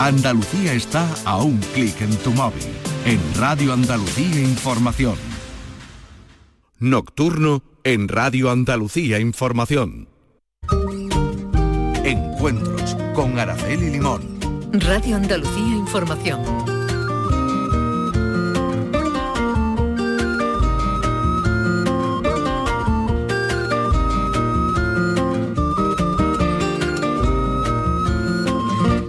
Andalucía está a un clic en tu móvil. En Radio Andalucía Información. Nocturno en Radio Andalucía Información. Encuentros con Araceli Limón. Radio Andalucía Información.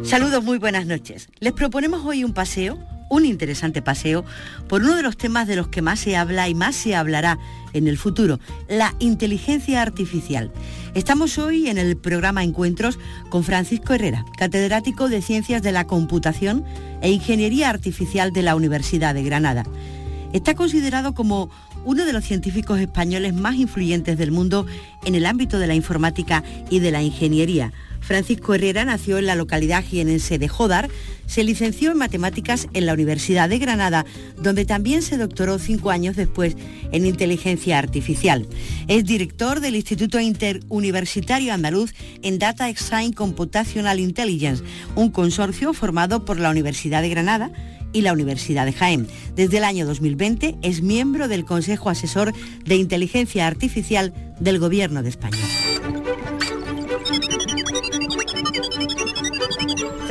Saludos, muy buenas noches. Les proponemos hoy un paseo, un interesante paseo, por uno de los temas de los que más se habla y más se hablará en el futuro, la inteligencia artificial. Estamos hoy en el programa Encuentros con Francisco Herrera, catedrático de Ciencias de la Computación e Ingeniería Artificial de la Universidad de Granada. Está considerado como uno de los científicos españoles más influyentes del mundo en el ámbito de la informática y de la ingeniería Francisco Herrera nació en la localidad jienense de Jodar, se licenció en matemáticas en la Universidad de Granada, donde también se doctoró cinco años después en inteligencia artificial. Es director del Instituto Interuniversitario Andaluz en Data Science Computational Intelligence, un consorcio formado por la Universidad de Granada, y la Universidad de Jaén. Desde el año 2020 es miembro del Consejo Asesor de Inteligencia Artificial del Gobierno de España.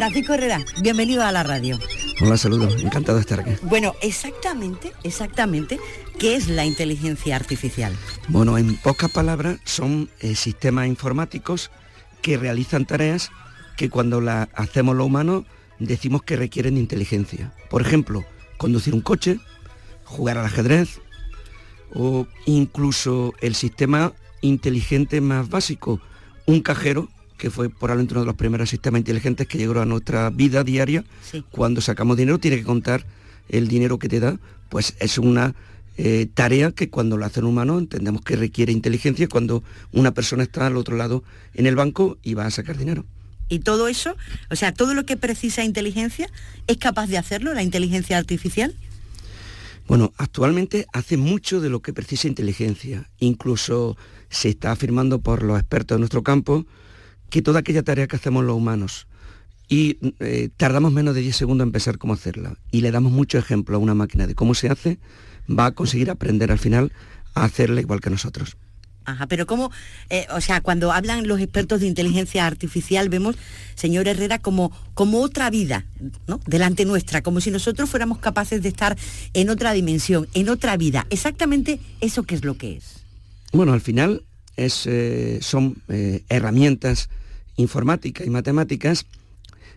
Francisco Herrera, bienvenido a la radio. Hola, saludos, encantado de estar aquí. Bueno, exactamente, exactamente, ¿qué es la inteligencia artificial? Bueno, en pocas palabras, son eh, sistemas informáticos que realizan tareas que cuando las hacemos los humanos decimos que requieren inteligencia. Por ejemplo, conducir un coche, jugar al ajedrez o incluso el sistema inteligente más básico, un cajero que fue probablemente uno de los primeros sistemas inteligentes que llegó a nuestra vida diaria. Cuando sacamos dinero tiene que contar el dinero que te da, pues es una eh, tarea que cuando lo hace un humano entendemos que requiere inteligencia cuando una persona está al otro lado en el banco y va a sacar dinero. Y todo eso, o sea, todo lo que precisa inteligencia, ¿es capaz de hacerlo la inteligencia artificial? Bueno, actualmente hace mucho de lo que precisa inteligencia. Incluso se está afirmando por los expertos de nuestro campo que toda aquella tarea que hacemos los humanos y eh, tardamos menos de 10 segundos en empezar cómo hacerla y le damos mucho ejemplo a una máquina de cómo se hace, va a conseguir aprender al final a hacerla igual que nosotros. Ajá, pero cómo, eh, o sea, cuando hablan los expertos de inteligencia artificial, vemos, señor Herrera, como, como otra vida, ¿no? Delante nuestra, como si nosotros fuéramos capaces de estar en otra dimensión, en otra vida. Exactamente eso que es lo que es. Bueno, al final es, eh, son herramientas informática y matemáticas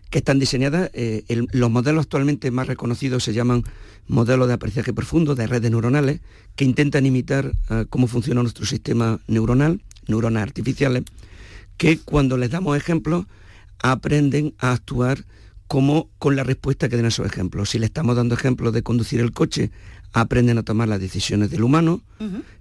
que están diseñadas, eh, los modelos actualmente más reconocidos se llaman modelos de aprendizaje profundo, de redes neuronales, que intentan imitar eh, cómo funciona nuestro sistema neuronal, neuronas artificiales, que cuando les damos ejemplos aprenden a actuar como con la respuesta que den a esos ejemplos. Si le estamos dando ejemplos de conducir el coche, aprenden a tomar las decisiones del humano.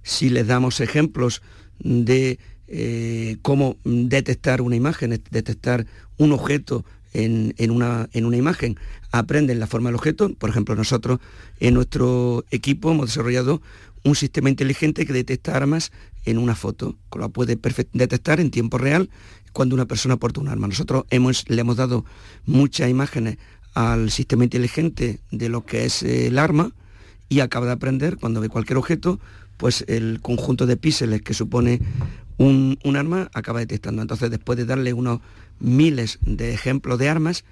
Si les damos ejemplos de eh, cómo detectar una imagen, detectar un objeto en, una, en, una, imagen, aprenden la forma del objeto. Por ejemplo, nosotros en nuestro equipo hemos desarrollado un sistema inteligente que detecta armas en una foto, con lo puede detectar en tiempo real cuando una persona porta un arma. Nosotros le hemos dado muchas imágenes al sistema inteligente de lo que es el arma y acaba de aprender cuando ve cualquier objeto, pues el conjunto de píxeles que supone un, arma acaba detectando. Entonces, después de darle unos miles de ejemplos de armas,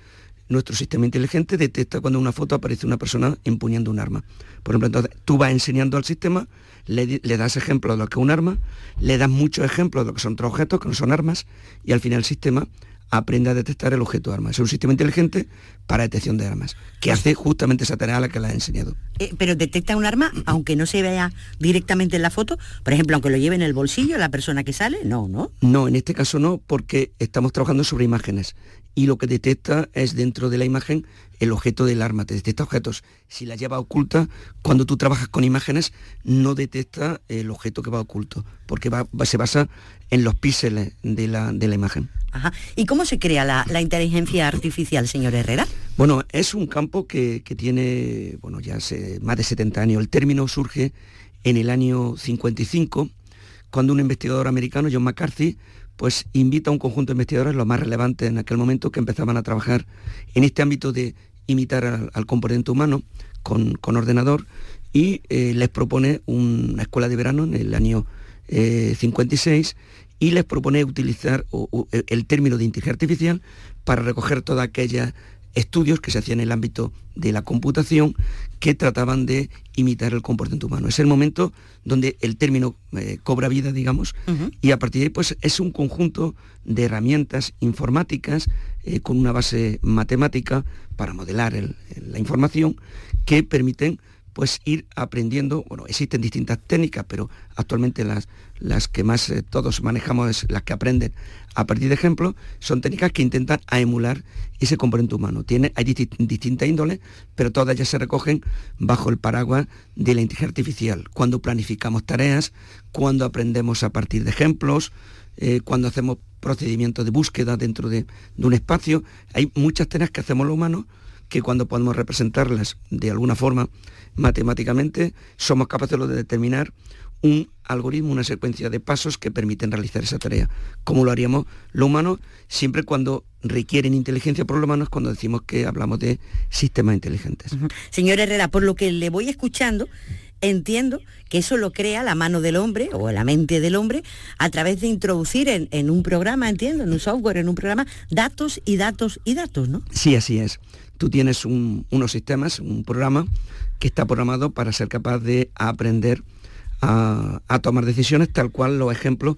nuestro sistema inteligente detecta cuando en una foto aparece una persona empuñando un arma. Por ejemplo, entonces tú vas enseñando al sistema, le, das ejemplos de lo que es un arma, le das muchos ejemplos de lo que son otros objetos, que no son armas, y al final el sistema aprende a detectar el objeto de arma. Es un sistema inteligente para detección de armas, que hace justamente esa tarea a la que la he enseñado. Eh, pero detecta un arma aunque no se vea directamente en la foto, por ejemplo, aunque lo lleve en el bolsillo la persona que sale, no, ¿no? No, en este caso no, porque estamos trabajando sobre imágenes y lo que detecta es dentro de la imagen el objeto del arma, te detecta objetos. Si la lleva oculta, cuando tú trabajas con imágenes, no detecta el objeto que va oculto, porque se basa en los píxeles de la, de la imagen. ¿Y cómo se crea la, inteligencia artificial, señor Herrera? Bueno, es un campo que, tiene bueno, ya hace más de 70 años. El término surge en el año 55, cuando un investigador americano, John McCarthy, pues invita a un conjunto de investigadores, los más relevantes en aquel momento, que empezaban a trabajar en este ámbito de imitar al, componente humano con, ordenador y eh, les propone una escuela de verano en el año 56 y les propone utilizar el término de inteligencia artificial para recoger toda aquella estudios que se hacían en el ámbito de la computación que trataban de imitar el comportamiento humano. Es el momento donde el término eh, cobra vida, digamos, y a partir de ahí pues, es un conjunto de herramientas informáticas eh, con una base matemática para modelar la información que permiten pues ir aprendiendo, bueno, existen distintas técnicas, pero actualmente las, las que más eh, todos manejamos es las que aprenden a partir de ejemplos, son técnicas que intentan emular ese componente humano. Tiene, hay distintas índoles, pero todas ellas se recogen bajo el paraguas de la inteligencia artificial. Cuando planificamos tareas, cuando aprendemos a partir de ejemplos, eh, cuando hacemos procedimientos de búsqueda dentro de, de un espacio, hay muchas tareas que hacemos los humanos que cuando podemos representarlas de alguna forma matemáticamente, somos capaces de determinar un algoritmo, una secuencia de pasos que permiten realizar esa tarea. Como lo haríamos los humanos, siempre cuando requieren inteligencia por los humanos, cuando decimos que hablamos de sistemas inteligentes. Señor Herrera, por lo que le voy escuchando, entiendo que eso lo crea la mano del hombre o la mente del hombre a través de introducir en, un programa, entiendo, en un software, en un programa, datos y datos y datos, ¿no? Sí, así es. Tú tienes unos sistemas, un programa que está programado para ser capaz de aprender a, tomar decisiones tal cual los ejemplos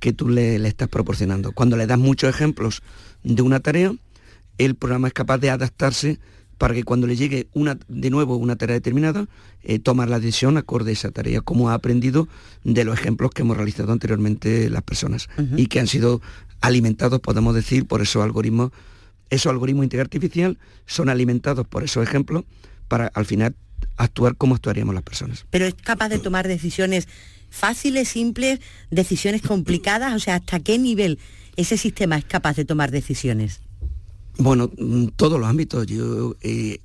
que tú le, estás proporcionando. Cuando le das muchos ejemplos de una tarea, el programa es capaz de adaptarse para que cuando le llegue una, de nuevo una tarea determinada, eh, tomar la decisión acorde a esa tarea, como ha aprendido de los ejemplos que hemos realizado anteriormente las personas y que han sido alimentados, podemos decir, por esos algoritmos. Esos algoritmos de inteligencia artificial son alimentados por esos ejemplos para al final actuar como actuaríamos las personas. Pero es capaz de tomar decisiones fáciles, simples, decisiones complicadas, o sea, ¿hasta qué nivel ese sistema es capaz de tomar decisiones? Bueno, mm, todos los ámbitos. Yo, eh,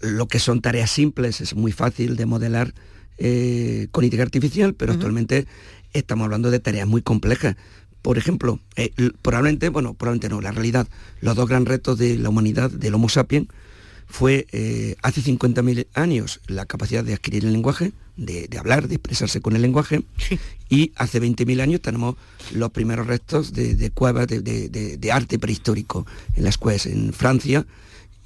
lo que son tareas simples es muy fácil de modelar eh, con inteligencia artificial, pero actualmente estamos hablando de tareas muy complejas. Por ejemplo, eh, probablemente, bueno, probablemente no, la realidad, los dos gran retos de la humanidad, del Homo sapiens, fue eh, hace 50.000 años la capacidad de adquirir el lenguaje, de, hablar, de expresarse con el lenguaje, y hace 20.000 años tenemos los primeros restos de, cuevas de, arte prehistórico en las cuevas en Francia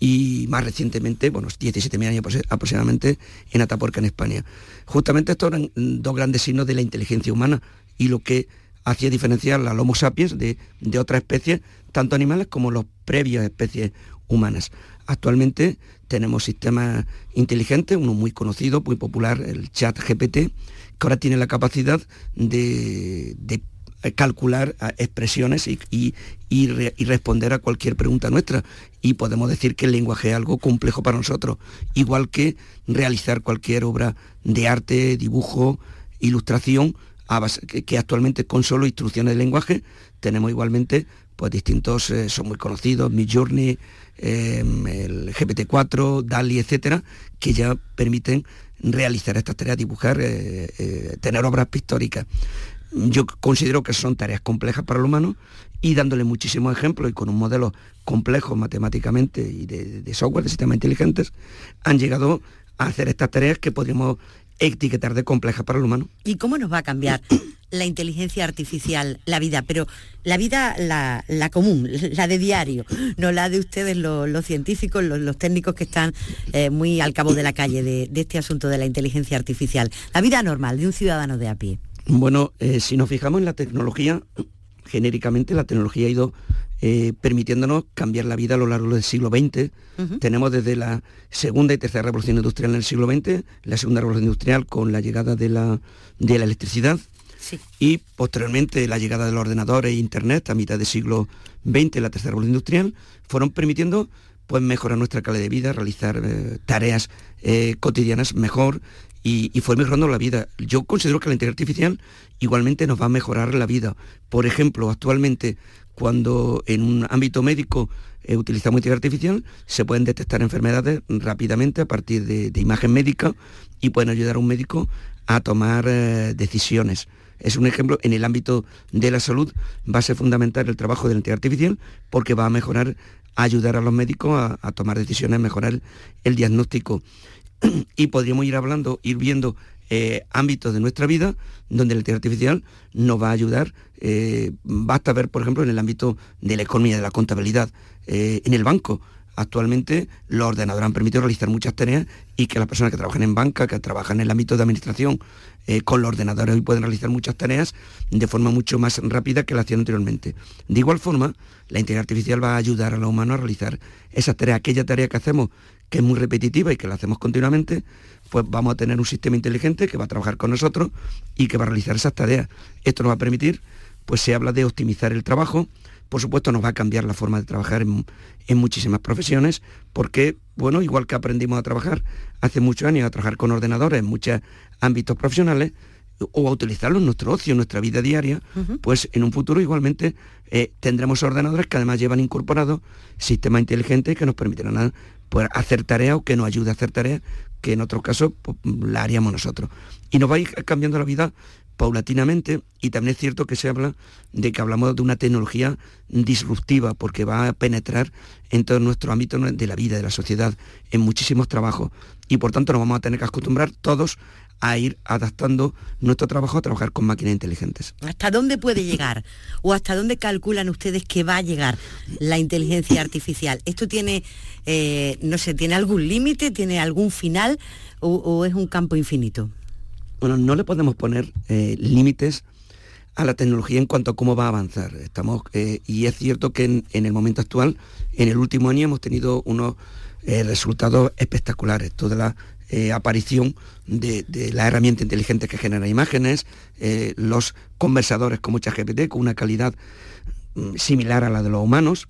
y más recientemente, bueno, 17.000 años aproximadamente, en Atapuerca, en España. Justamente estos eran dos grandes signos de la inteligencia humana y lo que hacía diferenciar al Homo sapiens de, de otras especies, tanto animales como las previas especies humanas. Actualmente tenemos sistemas inteligentes, uno muy conocido, muy popular, el chat GPT, que ahora tiene la capacidad de, calcular ah, expresiones y, responder a cualquier pregunta nuestra. Y podemos decir que el lenguaje es algo complejo para nosotros, igual que realizar cualquier obra de arte, dibujo, ilustración, que, actualmente con solo instrucciones de lenguaje tenemos igualmente pues distintos, eh, son muy conocidos, Midjourney, Em, el GPT-4, DALI, etcétera, que ya permiten realizar estas tareas, dibujar, eh, eh, tener obras pictóricas. Yo considero que son tareas complejas para el humano y dándole muchísimos ejemplos y con un modelo complejo matemáticamente y de, de software, de sistemas inteligentes, han llegado a hacer estas tareas que podríamos etiquetar de compleja para el humano. ¿Y cómo nos va a cambiar la inteligencia artificial la vida? Pero la vida, la, común, la de diario, no la de ustedes los, científicos, los, técnicos que están eh, muy al cabo de la calle de, este asunto de la inteligencia artificial. La vida normal de un ciudadano de a pie. Bueno, eh, si nos fijamos en la tecnología, genéricamente la tecnología ha ido eh, permitiéndonos cambiar la vida a lo largo del siglo XX. Tenemos desde la segunda y tercera revolución industrial en el siglo XX, la segunda revolución industrial con la llegada de la, de la electricidad y posteriormente la llegada del ordenador e Internet a mitad del siglo XX, la tercera revolución industrial, fueron permitiendo pues, mejorar nuestra calidad de vida, realizar eh, tareas eh, cotidianas mejor y, y, fue mejorando la vida. Yo considero que la inteligencia artificial igualmente nos va a mejorar la vida. Por ejemplo, actualmente cuando en un ámbito médico eh, utilizamos inteligencia artificial, se pueden detectar enfermedades rápidamente a partir de, imagen médica y pueden ayudar a un médico a tomar eh, decisiones es un ejemplo, en el ámbito de la salud va a ser fundamental el trabajo de la inteligencia artificial porque va a mejorar, ayudar a los médicos a, tomar decisiones, mejorar el diagnóstico. y podríamos ir hablando, ir viendo eh, ámbitos de nuestra vida donde la inteligencia artificial nos va a ayudar. Eh, basta ver, por ejemplo, en el ámbito de la economía, de la contabilidad, eh, en el banco. Actualmente los ordenadores han permitido realizar muchas tareas y que las personas que trabajan en banca, que trabajan en el ámbito de administración, con los ordenadores hoy pueden realizar muchas tareas de forma mucho más rápida que la hacían anteriormente. De igual forma, la inteligencia artificial va a ayudar a los humanos a realizar esas tareas, aquella tarea que hacemos que es muy repetitiva y que la hacemos continuamente, pues vamos a tener un sistema inteligente que va a trabajar con nosotros y que va a realizar esas tareas. Esto nos va a permitir, pues se habla de optimizar el trabajo, por supuesto nos va a cambiar la forma de trabajar en, muchísimas profesiones, porque, bueno, igual que aprendimos a trabajar hace muchos años, a trabajar con ordenadores en muchos ámbitos profesionales, o a utilizarlo en nuestro ocio, en nuestra vida diaria, pues en un futuro igualmente eh, tendremos ordenadores que además llevan incorporados sistemas inteligentes que nos permitirán pues, hacer tareas o que nos ayude a hacer tareas que en otros casos pues, la haríamos nosotros. Y nos va a ir cambiando la vida paulatinamente y también es cierto que se habla de que hablamos de una tecnología disruptiva porque va a penetrar en todo nuestro ámbito de la vida, de la sociedad, en muchísimos trabajos y por tanto nos vamos a tener que acostumbrar todos a ir adaptando nuestro trabajo a trabajar con máquinas inteligentes. ¿Hasta dónde puede llegar? ¿O hasta dónde calculan ustedes que va a llegar la inteligencia artificial? ¿Esto tiene, eh, no sé, tiene algún límite, tiene algún final o, es un campo infinito? Bueno, no le podemos poner eh, límites a la tecnología en cuanto a cómo va a avanzar. Estamos, eh, y es cierto que en, el momento actual, en el último año hemos tenido unos resultados espectaculares. Toda la eh, aparición de, la herramienta inteligente que genera imágenes, eh, los conversadores con mucha GPT con una calidad mm, similar a la de los humanos.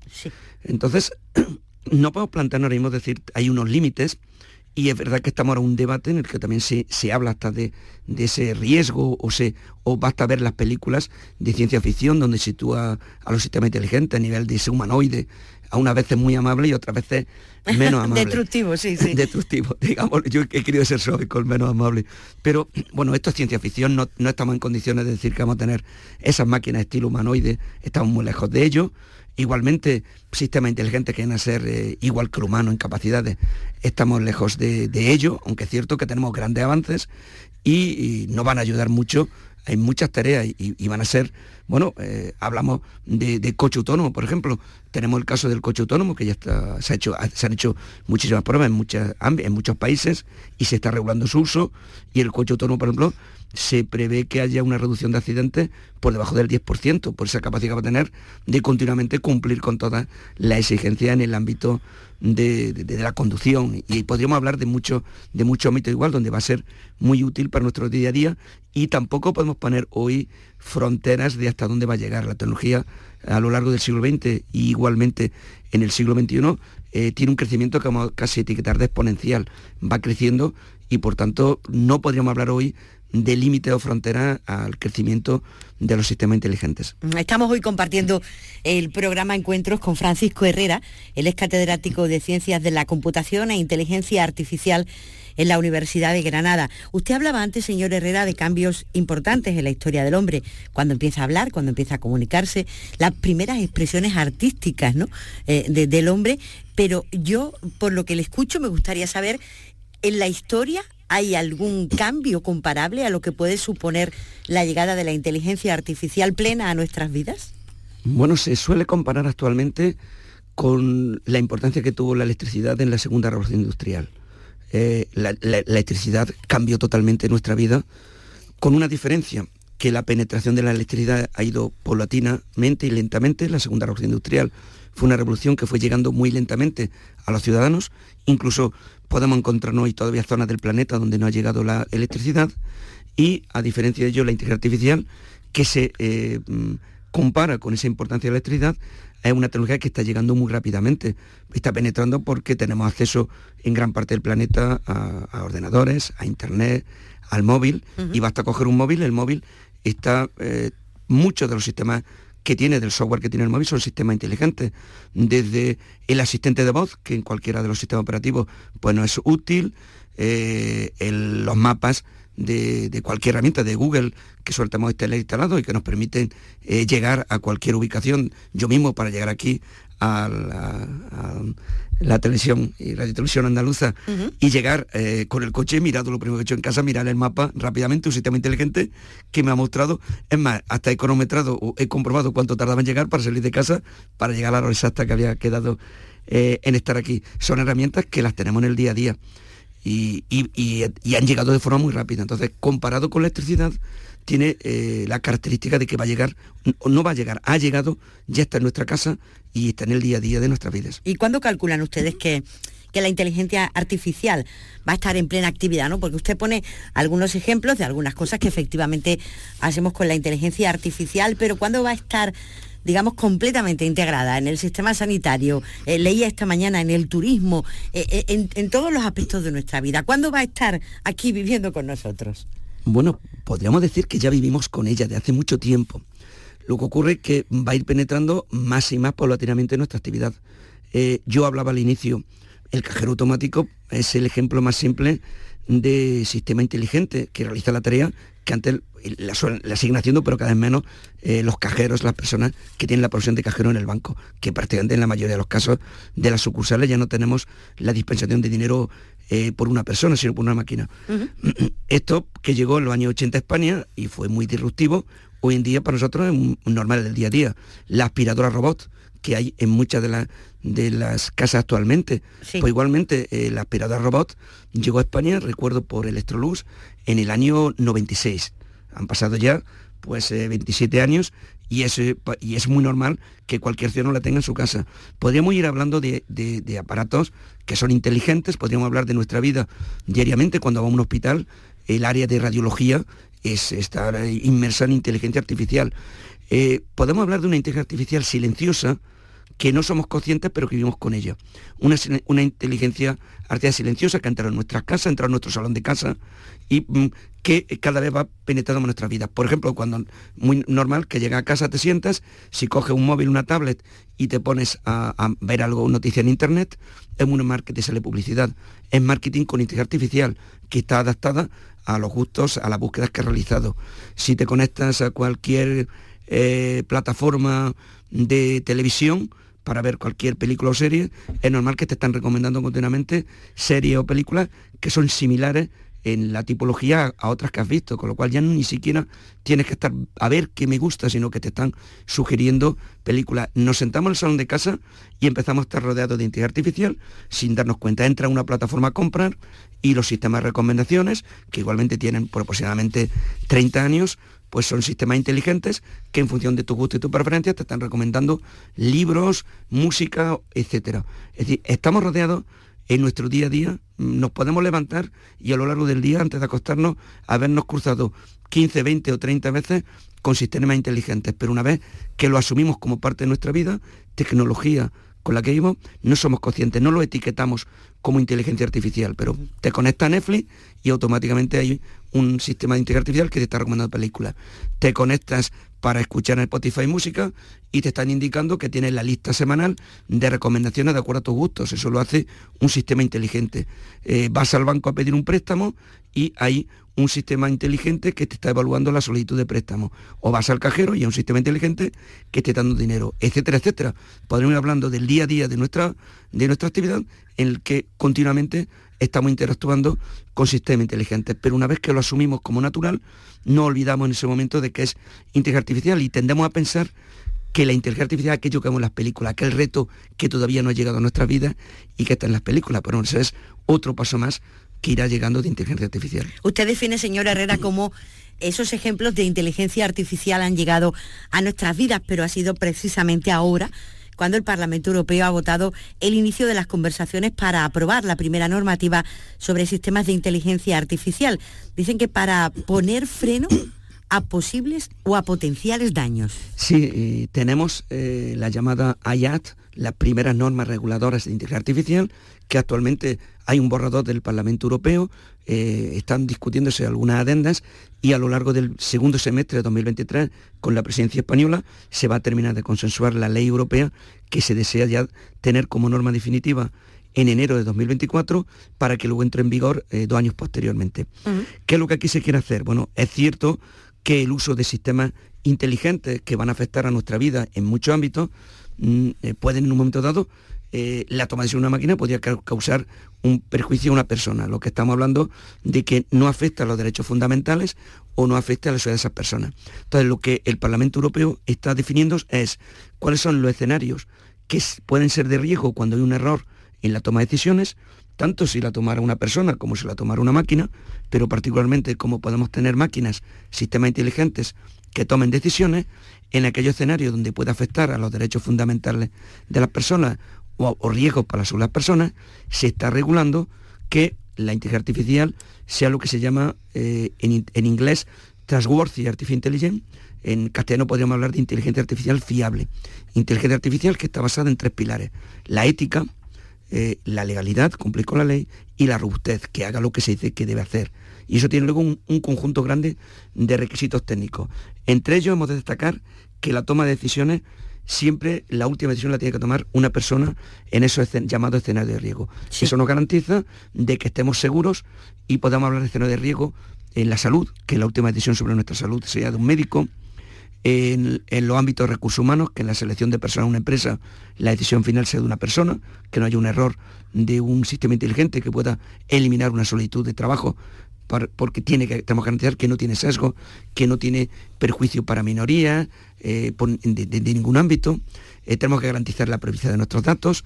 Entonces, no podemos plantearnos ahora mismo decir, hay unos límites, y es verdad que estamos ahora en un debate en el que también se, habla hasta de, ese riesgo o, se, o basta ver las películas de ciencia ficción donde sitúa a los sistemas inteligentes a nivel de ese humanoide a unas veces muy amable y otras veces menos amable. Destructivo, sí, sí. Destructivo, digamos, yo he querido ser suave con menos amable. Pero bueno, esto es ciencia ficción, no, estamos en condiciones de decir que vamos a tener esas máquinas estilo humanoide, estamos muy lejos de ello. Igualmente, sistemas inteligentes que van a ser eh, igual que el humano en capacidades, estamos lejos de, ello, aunque es cierto que tenemos grandes avances y, no van a ayudar mucho en muchas tareas y, van a ser, bueno, eh, hablamos de, coche autónomo, por ejemplo, tenemos el caso del coche autónomo, que ya se, han hecho muchísimas pruebas en muchos países y se está regulando su uso. Y el coche autónomo, por ejemplo, se prevé que haya una reducción de accidentes por debajo del 10%, por esa capacidad que va a tener de continuamente cumplir con toda la exigencia en el ámbito de, la conducción. Y podríamos hablar de mucho, de mucho ámbito igual, donde va a ser muy útil para nuestro día a día. Y tampoco podemos poner hoy fronteras de hasta dónde va a llegar la tecnología a lo largo del siglo XX y igualmente en el siglo XXI, eh, tiene un crecimiento que vamos casi etiquetar de exponencial. Va creciendo y por tanto no podríamos hablar hoy de límite o frontera al crecimiento de los sistemas inteligentes. Estamos hoy compartiendo el programa Encuentros con Francisco Herrera, él es catedrático de Ciencias de la Computación e Inteligencia Artificial en la Universidad de Granada. Usted hablaba antes, señor Herrera, de cambios importantes en la historia del hombre, cuando empieza a hablar, cuando empieza a comunicarse, las primeras expresiones artísticas ¿no? Eh, del hombre, pero yo, por lo que le escucho, me gustaría saber, en la historia ¿Hay algún cambio comparable a lo que puede suponer la llegada de la inteligencia artificial plena a nuestras vidas? Bueno, se suele comparar actualmente con la importancia que tuvo la electricidad en la segunda revolución industrial. Eh, la, electricidad cambió totalmente nuestra vida, con una diferencia, que la penetración de la electricidad ha ido paulatinamente y lentamente. La segunda revolución industrial fue una revolución que fue llegando muy lentamente a los ciudadanos, incluso podemos encontrarnos hoy todavía zonas del planeta donde no ha llegado la electricidad, y a diferencia de ello, la inteligencia artificial, que se eh, mm, compara con esa importancia de la electricidad, es una tecnología que está llegando muy rápidamente. Está penetrando porque tenemos acceso en gran parte del planeta a, ordenadores, a internet, al móvil, y basta coger un móvil, el móvil está, eh, muchos de los sistemas que tiene, del software que tiene el móvil, son sistemas inteligentes. Desde el asistente de voz, que en cualquiera de los sistemas operativos pues no es útil, eh, los mapas de, cualquier herramienta de Google que sueltamos este instalado y que nos permiten eh, llegar a cualquier ubicación. Yo mismo para llegar aquí a la, televisión y radio televisión andaluza y llegar eh, con el coche mirado lo primero que he hecho en casa, mirar el mapa rápidamente, un sistema inteligente que me ha mostrado, es más, hasta he cronometrado o he comprobado cuánto tardaba en llegar para salir de casa, para llegar a la hora exacta que había quedado eh, en estar aquí. Son herramientas que las tenemos en el día a día y, han llegado de forma muy rápida. Entonces, comparado con la electricidad, tiene eh, la característica de que va a llegar, no va a llegar, ha llegado, ya está en nuestra casa y está en el día a día de nuestras vidas. ¿Y cuándo calculan ustedes que, que la inteligencia artificial va a estar en plena actividad, ¿no? Porque usted pone algunos ejemplos de algunas cosas que efectivamente hacemos con la inteligencia artificial, pero ¿cuándo va a estar digamos, completamente integrada en el sistema sanitario, eh, leía esta mañana en el turismo, eh, eh, en, todos los aspectos de nuestra vida. ¿Cuándo va a estar aquí viviendo con nosotros? Bueno, podríamos decir que ya vivimos con ella de hace mucho tiempo. Lo que ocurre es que va a ir penetrando más y más paulatinamente en nuestra actividad. yo hablaba al inicio, el cajero automático es el ejemplo más simple de sistema inteligente que realiza la tarea que antes la, la siguen haciendo, pero cada vez menos eh, los cajeros, las personas que tienen la profesión de cajero en el banco, que prácticamente en la mayoría de los casos de las sucursales ya no tenemos la dispensación de dinero eh, por una persona, sino por una máquina. Esto que llegó en los años 80 a España y fue muy disruptivo, hoy en día para nosotros es normal del día a día. La aspiradora robot que hay en muchas de, de las casas actualmente. Pues igualmente eh, la aspiradora robot llegó a España, recuerdo, por Electrolux en el año 96. Han pasado ya pues 27 eh, años y es, eh, y es muy normal que cualquier ciudadano la tenga en su casa. Podríamos ir hablando de, aparatos que son inteligentes, podríamos hablar de nuestra vida diariamente cuando vamos a un hospital, el área de radiología es estar inmersa en inteligencia artificial. podemos hablar de una inteligencia artificial silenciosa, que no somos conscientes pero que vivimos con ella. Una, una inteligencia artificial silenciosa que ha entrado en nuestras casas, ha entrado en nuestro salón de casa y mm, que cada vez va penetrando en nuestras vidas. Por ejemplo, cuando muy normal que llega a casa, te sientas, si coges un móvil, una tablet y te pones a, ver algo, noticia en internet, es un marketing sale publicidad. Es marketing con inteligencia artificial que está adaptada a los gustos, a las búsquedas que has realizado. Si te conectas a cualquier eh, plataforma de televisión, para ver cualquier película o serie, es normal que te están recomendando continuamente series o películas que son similares en la tipología a otras que has visto, con lo cual ya ni siquiera tienes que estar a ver qué me gusta, sino que te están sugiriendo películas. Nos sentamos en el salón de casa y empezamos a estar rodeados de inteligencia artificial sin darnos cuenta. Entra una plataforma a comprar y los sistemas de recomendaciones, que igualmente tienen aproximadamente 30 años, pues son sistemas inteligentes que en función de tu gusto y tu preferencia te están recomendando libros, música, etc. Es decir, estamos rodeados en nuestro día a día, nos podemos levantar y a lo largo del día, antes de acostarnos, habernos cruzado 15, 20 o 30 veces con sistemas inteligentes, pero una vez que lo asumimos como parte de nuestra vida, tecnología con la que vivimos, no somos conscientes, no lo etiquetamos como inteligencia artificial, pero te conecta a Netflix y automáticamente hay un sistema de inteligencia artificial que te está recomendando películas. Te conectas para escuchar en Spotify música y te están indicando que tienes la lista semanal de recomendaciones de acuerdo a tus gustos. Eso lo hace un sistema inteligente. Eh, vas al banco a pedir un préstamo y hay un sistema inteligente que te está evaluando la solicitud de préstamo. O vas al cajero y hay un sistema inteligente que te está dando dinero, etcétera, etcétera. Podríamos ir hablando del día a día de nuestra, de nuestra actividad en el que continuamente estamos interactuando con sistemas inteligentes. Pero una vez que lo asumimos como natural, no olvidamos en ese momento de que es inteligencia artificial y tendemos a pensar que la inteligencia artificial es aquello que vemos en las películas, aquel reto que todavía no ha llegado a nuestra vida y que está en las películas. Pero eso es otro paso más que irá llegando de inteligencia artificial. Usted define, señora Herrera, cómo esos ejemplos de inteligencia artificial han llegado a nuestras vidas, pero ha sido precisamente ahora cuando el Parlamento Europeo ha votado el inicio de las conversaciones para aprobar la primera normativa sobre sistemas de inteligencia artificial. Dicen que para poner freno a posibles o a potenciales daños. Sí, tenemos eh, la llamada IAT, las primeras normas reguladoras de inteligencia artificial, que actualmente hay un borrador del Parlamento Europeo, eh, están discutiéndose algunas adendas y a lo largo del segundo semestre de 2023, con la presidencia española, se va a terminar de consensuar la ley europea que se desea ya tener como norma definitiva en enero de 2024 para que luego entre en vigor eh, dos años posteriormente. ¿Qué es lo que aquí se quiere hacer? Bueno, es cierto que el uso de sistemas inteligentes que van a afectar a nuestra vida en muchos ámbitos mm, eh, pueden en un momento dado eh, la toma de una máquina podría causar un perjuicio a una persona. Lo que estamos hablando de que no afecta a los derechos fundamentales o no afecta a la sociedad de esas personas. Entonces, lo que el Parlamento Europeo está definiendo es cuáles son los escenarios que pueden ser de riesgo cuando hay un error en la toma de decisiones, tanto si la tomara una persona como si la tomara una máquina, pero particularmente cómo podemos tener máquinas, sistemas inteligentes que tomen decisiones en aquellos escenarios donde puede afectar a los derechos fundamentales de las personas o, riesgos para las personas, se está regulando que la inteligencia artificial sea lo que se llama eh, en, inglés Trustworthy Artificial Intelligence, en castellano podríamos hablar de inteligencia artificial fiable. Inteligencia artificial que está basada en tres pilares. La ética, eh, la legalidad, cumplir con la ley, y la robustez, que haga lo que se dice que debe hacer. Y eso tiene luego un, un conjunto grande de requisitos técnicos. Entre ellos hemos de destacar que la toma de decisiones siempre la última decisión la tiene que tomar una persona en esos llamados escenarios de riesgo. Eso nos garantiza de que estemos seguros y podamos hablar de escenarios de riesgo en la salud, que la última decisión sobre nuestra salud sea de un médico, en, los ámbitos de recursos humanos, que en la selección de personas en una empresa la decisión final sea de una persona, que no haya un error de un sistema inteligente que pueda eliminar una solicitud de trabajo porque tiene que, tenemos que garantizar que no tiene sesgo, que no tiene perjuicio para minorías, eh, de, ningún ámbito. Eh, tenemos que garantizar la privacidad de nuestros datos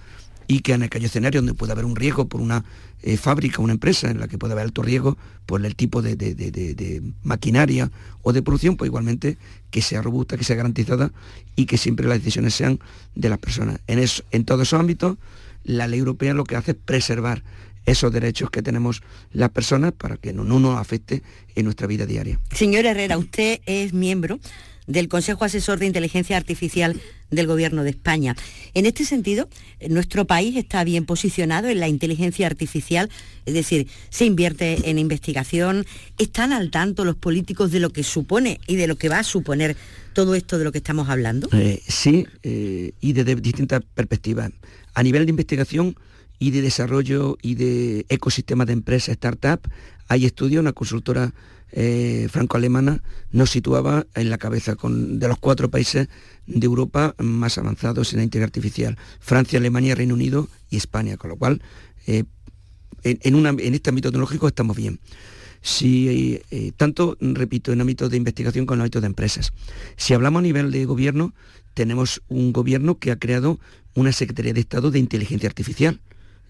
y que en aquellos escenarios donde pueda haber un riesgo por una eh, fábrica, una empresa en la que pueda haber alto riesgo por el tipo de, maquinaria o de producción, pues igualmente que sea robusta, que sea garantizada y que siempre las decisiones sean de las personas. En, eso, en todos esos ámbitos, la ley europea lo que hace es preservar esos derechos que tenemos las personas para que no, nos afecte en nuestra vida diaria. Señor Herrera, usted es miembro del Consejo Asesor de Inteligencia Artificial del Gobierno de España. En este sentido, nuestro país está bien posicionado en la inteligencia artificial, es decir, se invierte en investigación, están al tanto los políticos de lo que supone y de lo que va a suponer todo esto de lo que estamos hablando. Eh, sí, eh, y desde distintas perspectivas. A nivel de investigación, y de desarrollo y de ecosistema de empresas, startup, hay estudios, una consultora eh, franco-alemana nos situaba en la cabeza de los cuatro países de Europa más avanzados en la inteligencia artificial, Francia, Alemania, Reino Unido y España, con lo cual eh, en, en, este ámbito tecnológico estamos bien. Si, eh, tanto, repito, en ámbito de investigación como en ámbito de empresas. Si hablamos a nivel de gobierno, tenemos un gobierno que ha creado una Secretaría de Estado de Inteligencia Artificial,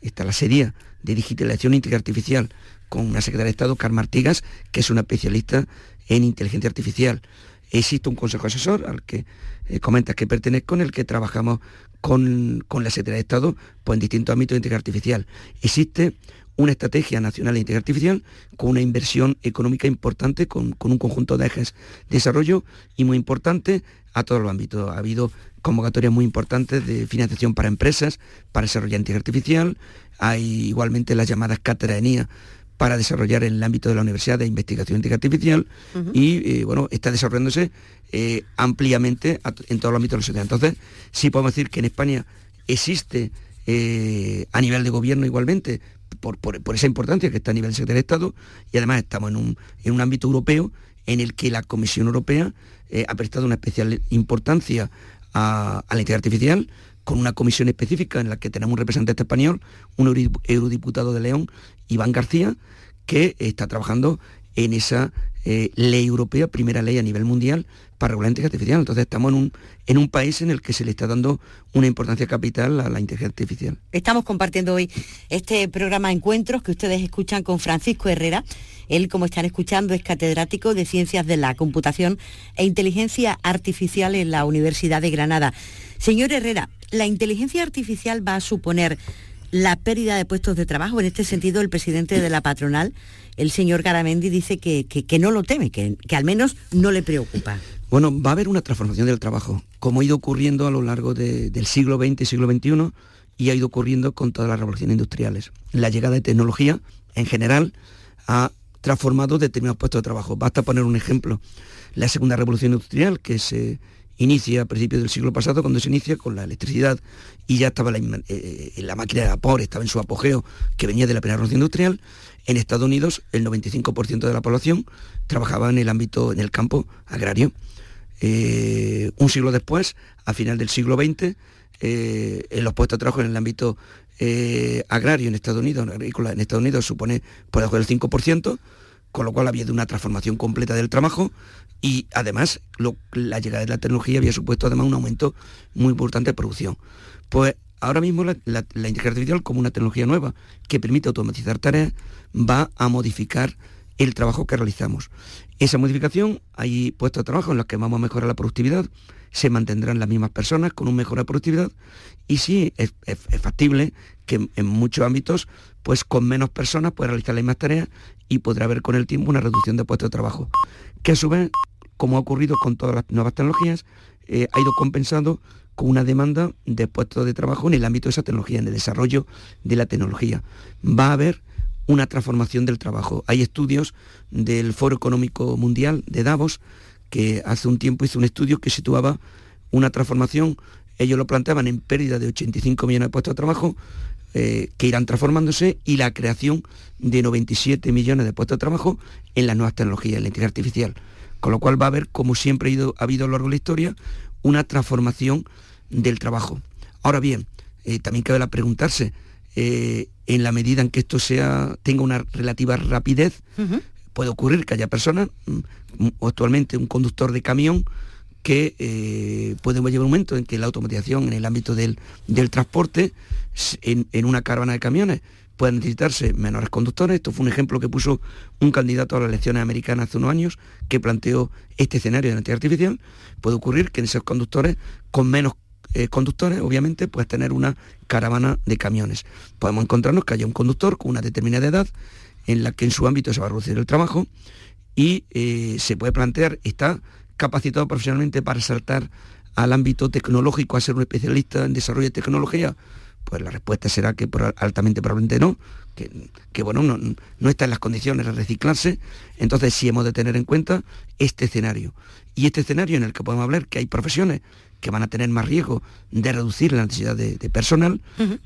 está la serie de digitalización e artificial con una secretaria de Estado, Carmen Artigas, que es una especialista en inteligencia artificial. Existe un consejo asesor al que eh, comenta que pertenezco, en el que trabajamos con, la Secretaría de Estado pues, en distintos ámbitos de inteligencia artificial. Existe una estrategia nacional de inteligencia artificial con una inversión económica importante, con, con, un conjunto de ejes de desarrollo y muy importante a todos los ámbitos. Ha habido convocatorias muy importantes de financiación para empresas, para desarrollar inteligencia artificial, hay igualmente las llamadas cátedras para desarrollar en el ámbito de la Universidad de Investigación Inteligencia Artificial y eh, bueno, está desarrollándose eh, ampliamente en todo el ámbito de la sociedad. Entonces, sí podemos decir que en España existe eh, a nivel de gobierno igualmente, por, esa importancia que está a nivel de Estado, y además estamos en un, en un ámbito europeo en el que la Comisión Europea ha prestado una especial importancia a, la inteligencia artificial con una comisión específica en la que tenemos un representante español, un eurodiputado de León, Iván García, que está trabajando en esa eh, ley europea, primera ley a nivel mundial para regular la inteligencia artificial. Entonces estamos en un, en un país en el que se le está dando una importancia capital a la inteligencia artificial. Estamos compartiendo hoy este programa Encuentros que ustedes escuchan con Francisco Herrera. Él, como están escuchando, es catedrático de Ciencias de la Computación e Inteligencia Artificial en la Universidad de Granada. Señor Herrera, ¿la inteligencia artificial va a suponer la pérdida de puestos de trabajo? En este sentido, el presidente de la patronal, el señor Garamendi, dice que, no lo teme, que, al menos no le preocupa. Bueno, va a haber una transformación del trabajo, como ha ido ocurriendo a lo largo del siglo XX y siglo XXI y ha ido ocurriendo con todas las revoluciones industriales. La llegada de tecnología, en general, ha transformado determinados puestos de trabajo. Basta poner un ejemplo. La segunda revolución industrial, que se inicia a principios del siglo pasado, cuando se inicia con la electricidad y ya estaba la, eh, la máquina de vapor, estaba en su apogeo, que venía de la primera revolución industrial. En Estados Unidos, el 95% de la población trabajaba en el ámbito, en el campo agrario. Eh, un siglo después, a final del siglo XX, eh, en los puestos de trabajo en el ámbito agrario en Estados Unidos, agrícola en Estados Unidos supone por debajo del 5%, con lo cual había de una transformación completa del trabajo y además la llegada de la tecnología había supuesto además un aumento muy importante de producción. Pues ahora mismo la, inteligencia artificial como una tecnología nueva que permite automatizar tareas va a modificar el trabajo que realizamos. Esa modificación, hay puestos de trabajo en los que vamos a mejorar la productividad, se mantendrán las mismas personas con un mejor de productividad y sí es, factible que en muchos ámbitos, pues con menos personas pueda realizar las mismas tareas y podrá haber con el tiempo una reducción de puestos de trabajo, que a su vez, como ha ocurrido con todas las nuevas tecnologías, eh, ha ido compensando con una demanda de puestos de trabajo en el ámbito de esa tecnología, en el desarrollo de la tecnología. Va a haber una transformación del trabajo. Hay estudios del Foro Económico Mundial de Davos que hace un tiempo hizo un estudio que situaba una transformación, ellos lo planteaban en pérdida de 85 millones de puestos de trabajo, eh, que irán transformándose y la creación de 97 millones de puestos de trabajo en las nuevas tecnologías, en la inteligencia artificial. Con lo cual va a haber, como siempre ha, habido a lo largo de la historia, una transformación del trabajo. Ahora bien, eh, también cabe preguntarse, eh, en la medida en que esto sea, tenga una relativa rapidez, puede ocurrir que haya personas, mm, actualmente un conductor de camión, que eh, puede llegar un momento en que la automatización en el ámbito del, transporte, en, una caravana de camiones, pueden necesitarse menores conductores. Esto fue un ejemplo que puso un candidato a las elecciones americanas hace unos años, que planteó este escenario de la inteligencia artificial. Puede ocurrir que en esos conductores, con menos eh, conductores, obviamente, puedes tener una caravana de camiones. Podemos encontrarnos que haya un conductor con una determinada edad, en la que en su ámbito se va a reducir el trabajo, y eh, se puede plantear, está capacitado profesionalmente para saltar al ámbito tecnológico, a ser un especialista en desarrollo de tecnología? Pues la respuesta será que altamente probablemente no, que, bueno, no, no, está en las condiciones de reciclarse. Entonces sí hemos de tener en cuenta este escenario. Y este escenario en el que podemos hablar que hay profesiones que van a tener más riesgo de reducir la necesidad de, personal,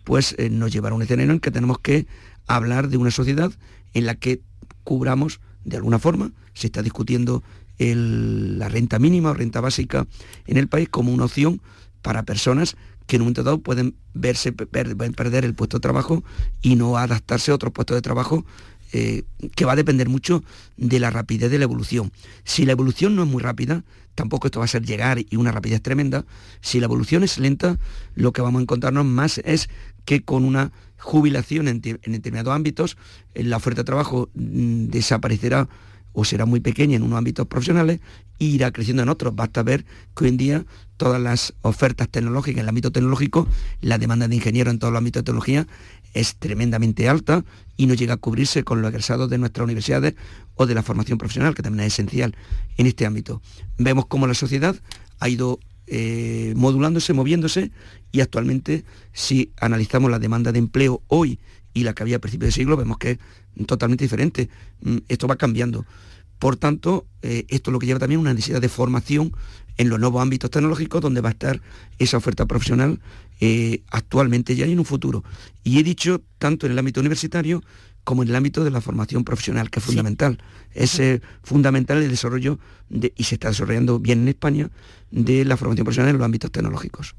pues eh, nos llevará a un escenario en el que tenemos que hablar de una sociedad en la que cubramos de alguna forma, se está discutiendo la renta mínima o renta básica en el país como una opción para personas que en un momento dado pueden verse perder el puesto de trabajo y no adaptarse a otro puesto de trabajo eh, que va a depender mucho de la rapidez de la evolución. Si la evolución no es muy rápida, tampoco esto va a ser llegar y una rapidez tremenda. Si la evolución es lenta, lo que vamos a encontrarnos más es que con una jubilación en, en determinados ámbitos, la oferta de trabajo mm, desaparecerá o será muy pequeña en unos ámbitos profesionales e irá creciendo en otros. Basta ver que hoy en día todas las ofertas tecnológicas en el ámbito tecnológico, la demanda de ingenieros en todos los ámbitos de tecnología es tremendamente alta y no llega a cubrirse con los egresados de nuestras universidades o de la formación profesional, que también es esencial en este ámbito. Vemos cómo la sociedad ha ido eh, modulándose, moviéndose y actualmente si analizamos la demanda de empleo hoy y la que había a principios de siglo, vemos que es totalmente diferente. Mm, esto va cambiando. Por tanto, eh, esto es lo que lleva también una necesidad de formación en los nuevos ámbitos tecnológicos donde va a estar esa oferta profesional eh, actualmente ya y en un futuro. Y he dicho tanto en el ámbito universitario como en el ámbito de la formación profesional, que es fundamental. Es eh, fundamental el desarrollo, de, y se está desarrollando bien en España, de la formación profesional en los ámbitos tecnológicos.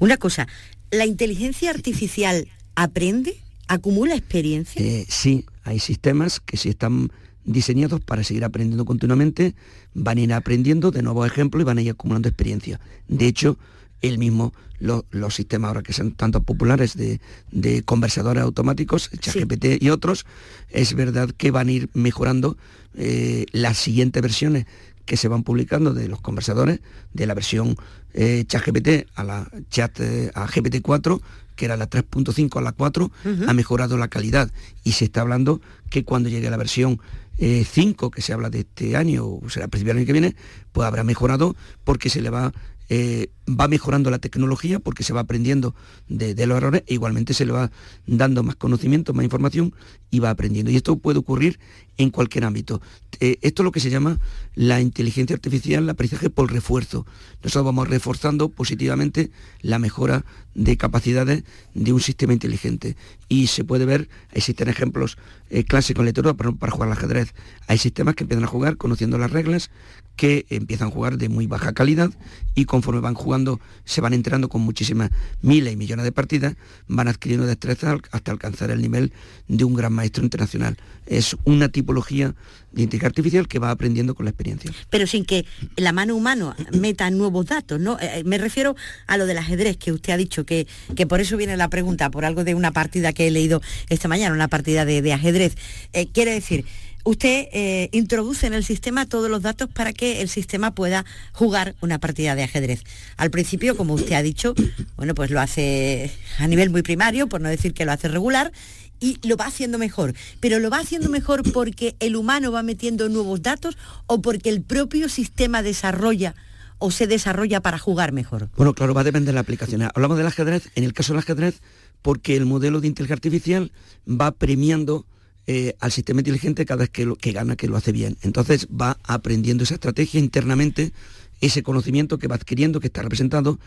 Una cosa, ¿la inteligencia artificial aprende? ¿Acumula experiencia? Eh, sí, hay sistemas que si están diseñados para seguir aprendiendo continuamente, van a ir aprendiendo de nuevos ejemplos y van a ir acumulando experiencia. De hecho, el mismo, los sistemas ahora que son tanto populares de, conversadores automáticos, ChatGPT y otros, es verdad que van a ir mejorando eh, las siguientes versiones que se van publicando de los conversadores, de la versión eh, ChatGPT a la chat eh, a GPT-4, que era la 3.5 a la 4, ha mejorado la calidad y se está hablando que cuando llegue la versión 5, que se habla de este año, o será a principios del año que viene, pues habrá mejorado porque se le va eh, va mejorando la tecnología porque se va aprendiendo de, los errores e igualmente se le va dando más conocimiento, más información y va aprendiendo. Y esto puede ocurrir en cualquier ámbito. Eh, esto es lo que se llama la inteligencia artificial, el aprendizaje por refuerzo. Nosotros vamos reforzando positivamente la mejora de capacidades de un sistema inteligente. Y se puede ver, existen ejemplos eh, clásicos en para, para jugar al ajedrez. Hay sistemas que empiezan a jugar conociendo las reglas, que empiezan a jugar de muy baja calidad y conforme van jugando, se van enterando con muchísimas miles y millones de partidas, van adquiriendo destreza hasta alcanzar el nivel de un gran maestro internacional. Es una de inteligencia artificial que va aprendiendo con la experiencia. Pero sin que la mano humana meta nuevos datos, ¿no? Eh, me refiero a lo del ajedrez, que usted ha dicho, que, que por eso viene la pregunta, por algo de una partida que he leído esta mañana, una partida de, ajedrez. Eh, quiere decir, usted eh, introduce en el sistema todos los datos para que el sistema pueda jugar una partida de ajedrez. Al principio, como usted ha dicho, bueno, pues lo hace a nivel muy primario, por no decir que lo hace regular, y lo va haciendo mejor. Pero lo va haciendo mejor porque el humano va metiendo nuevos datos o porque el propio sistema desarrolla o se desarrolla para jugar mejor. Bueno, claro, va a depender de la aplicación. Hablamos del ajedrez, en el caso del ajedrez, porque el modelo de inteligencia artificial va premiando eh, al sistema inteligente cada vez que, que gana, que lo hace bien. Entonces va aprendiendo esa estrategia internamente, ese conocimiento que va adquiriendo, que está representado,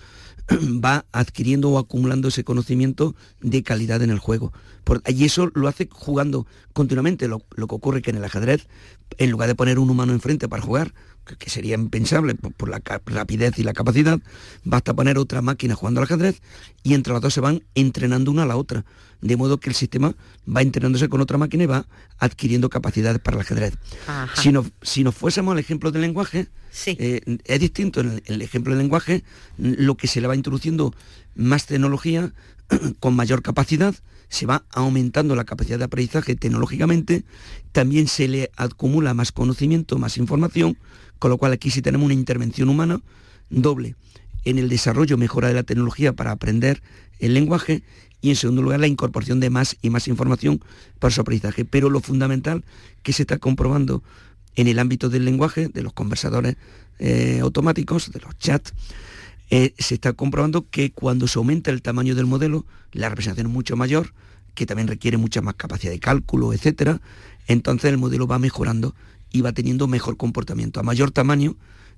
va adquiriendo o acumulando ese conocimiento de calidad en el juego. y eso lo hace jugando continuamente. Lo, que ocurre que en el ajedrez, en lugar de poner un humano enfrente para jugar, que, sería impensable por, la rapidez y la capacidad, basta poner otra máquina jugando al ajedrez y entre las dos se van entrenando una a la otra de modo que el sistema va entrenándose con otra máquina y va adquiriendo capacidades para el ajedrez. Si nos, si nos fuésemos al ejemplo del lenguaje, eh, es distinto en el, ejemplo del lenguaje, lo que se le va introduciendo más tecnología con mayor capacidad, se va aumentando la capacidad de aprendizaje tecnológicamente, también se le acumula más conocimiento, más información, con lo cual aquí sí tenemos una intervención humana doble en el desarrollo, mejora de la tecnología para aprender el lenguaje y en segundo lugar la incorporación de más y más información para su aprendizaje. Pero lo fundamental que se está comprobando en el ámbito del lenguaje, de los conversadores eh, automáticos, de los chats, eh, se está comprobando que cuando se aumenta el tamaño del modelo, la representación es mucho mayor, que también requiere mucha más capacidad de cálculo, etcétera, entonces el modelo va mejorando y va teniendo mejor comportamiento. A mayor tamaño,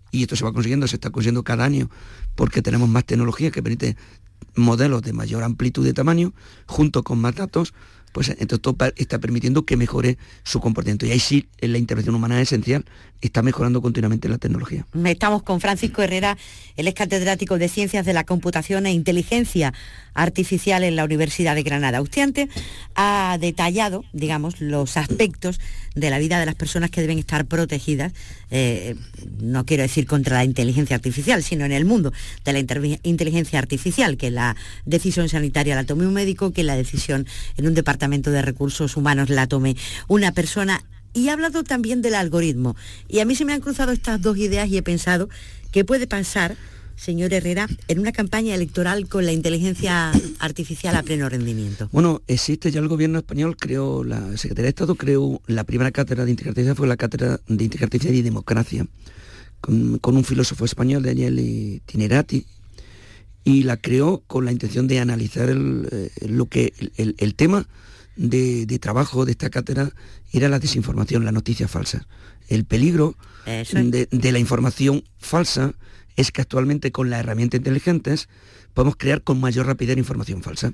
y esto se va consiguiendo, se está consiguiendo cada año, porque tenemos más tecnología que permite modelos de mayor amplitud de tamaño, junto con más datos, pues entonces todo está permitiendo que mejore su comportamiento. Y ahí sí la intervención humana es esencial, está mejorando continuamente la tecnología. Estamos con Francisco Herrera, él es catedrático de Ciencias de la Computación e Inteligencia Artificial en la Universidad de Granada. Usted antes ha detallado, digamos, los aspectos de la vida de las personas que deben estar protegidas, eh, no quiero decir contra la inteligencia artificial, sino en el mundo de la inteligencia artificial, que la decisión sanitaria la tome un médico, que la decisión en un departamento de recursos humanos la tome una persona y ha hablado también del algoritmo. Y a mí se me han cruzado estas dos ideas y he pensado que puede pasar señor Herrera, en una campaña electoral con la inteligencia artificial a pleno rendimiento? Bueno, existe ya el gobierno español, creó la Secretaría de Estado, creó la primera cátedra de inteligencia artificial, fue la cátedra de inteligencia artificial y democracia, con, un filósofo español, Daniel Tinerati, y la creó con la intención de analizar eh, lo que el, tema de, trabajo de esta cátedra era la desinformación, la noticia falsa. El peligro de la información falsa es que actualmente con las herramientas inteligentes podemos crear con mayor rapidez información falsa.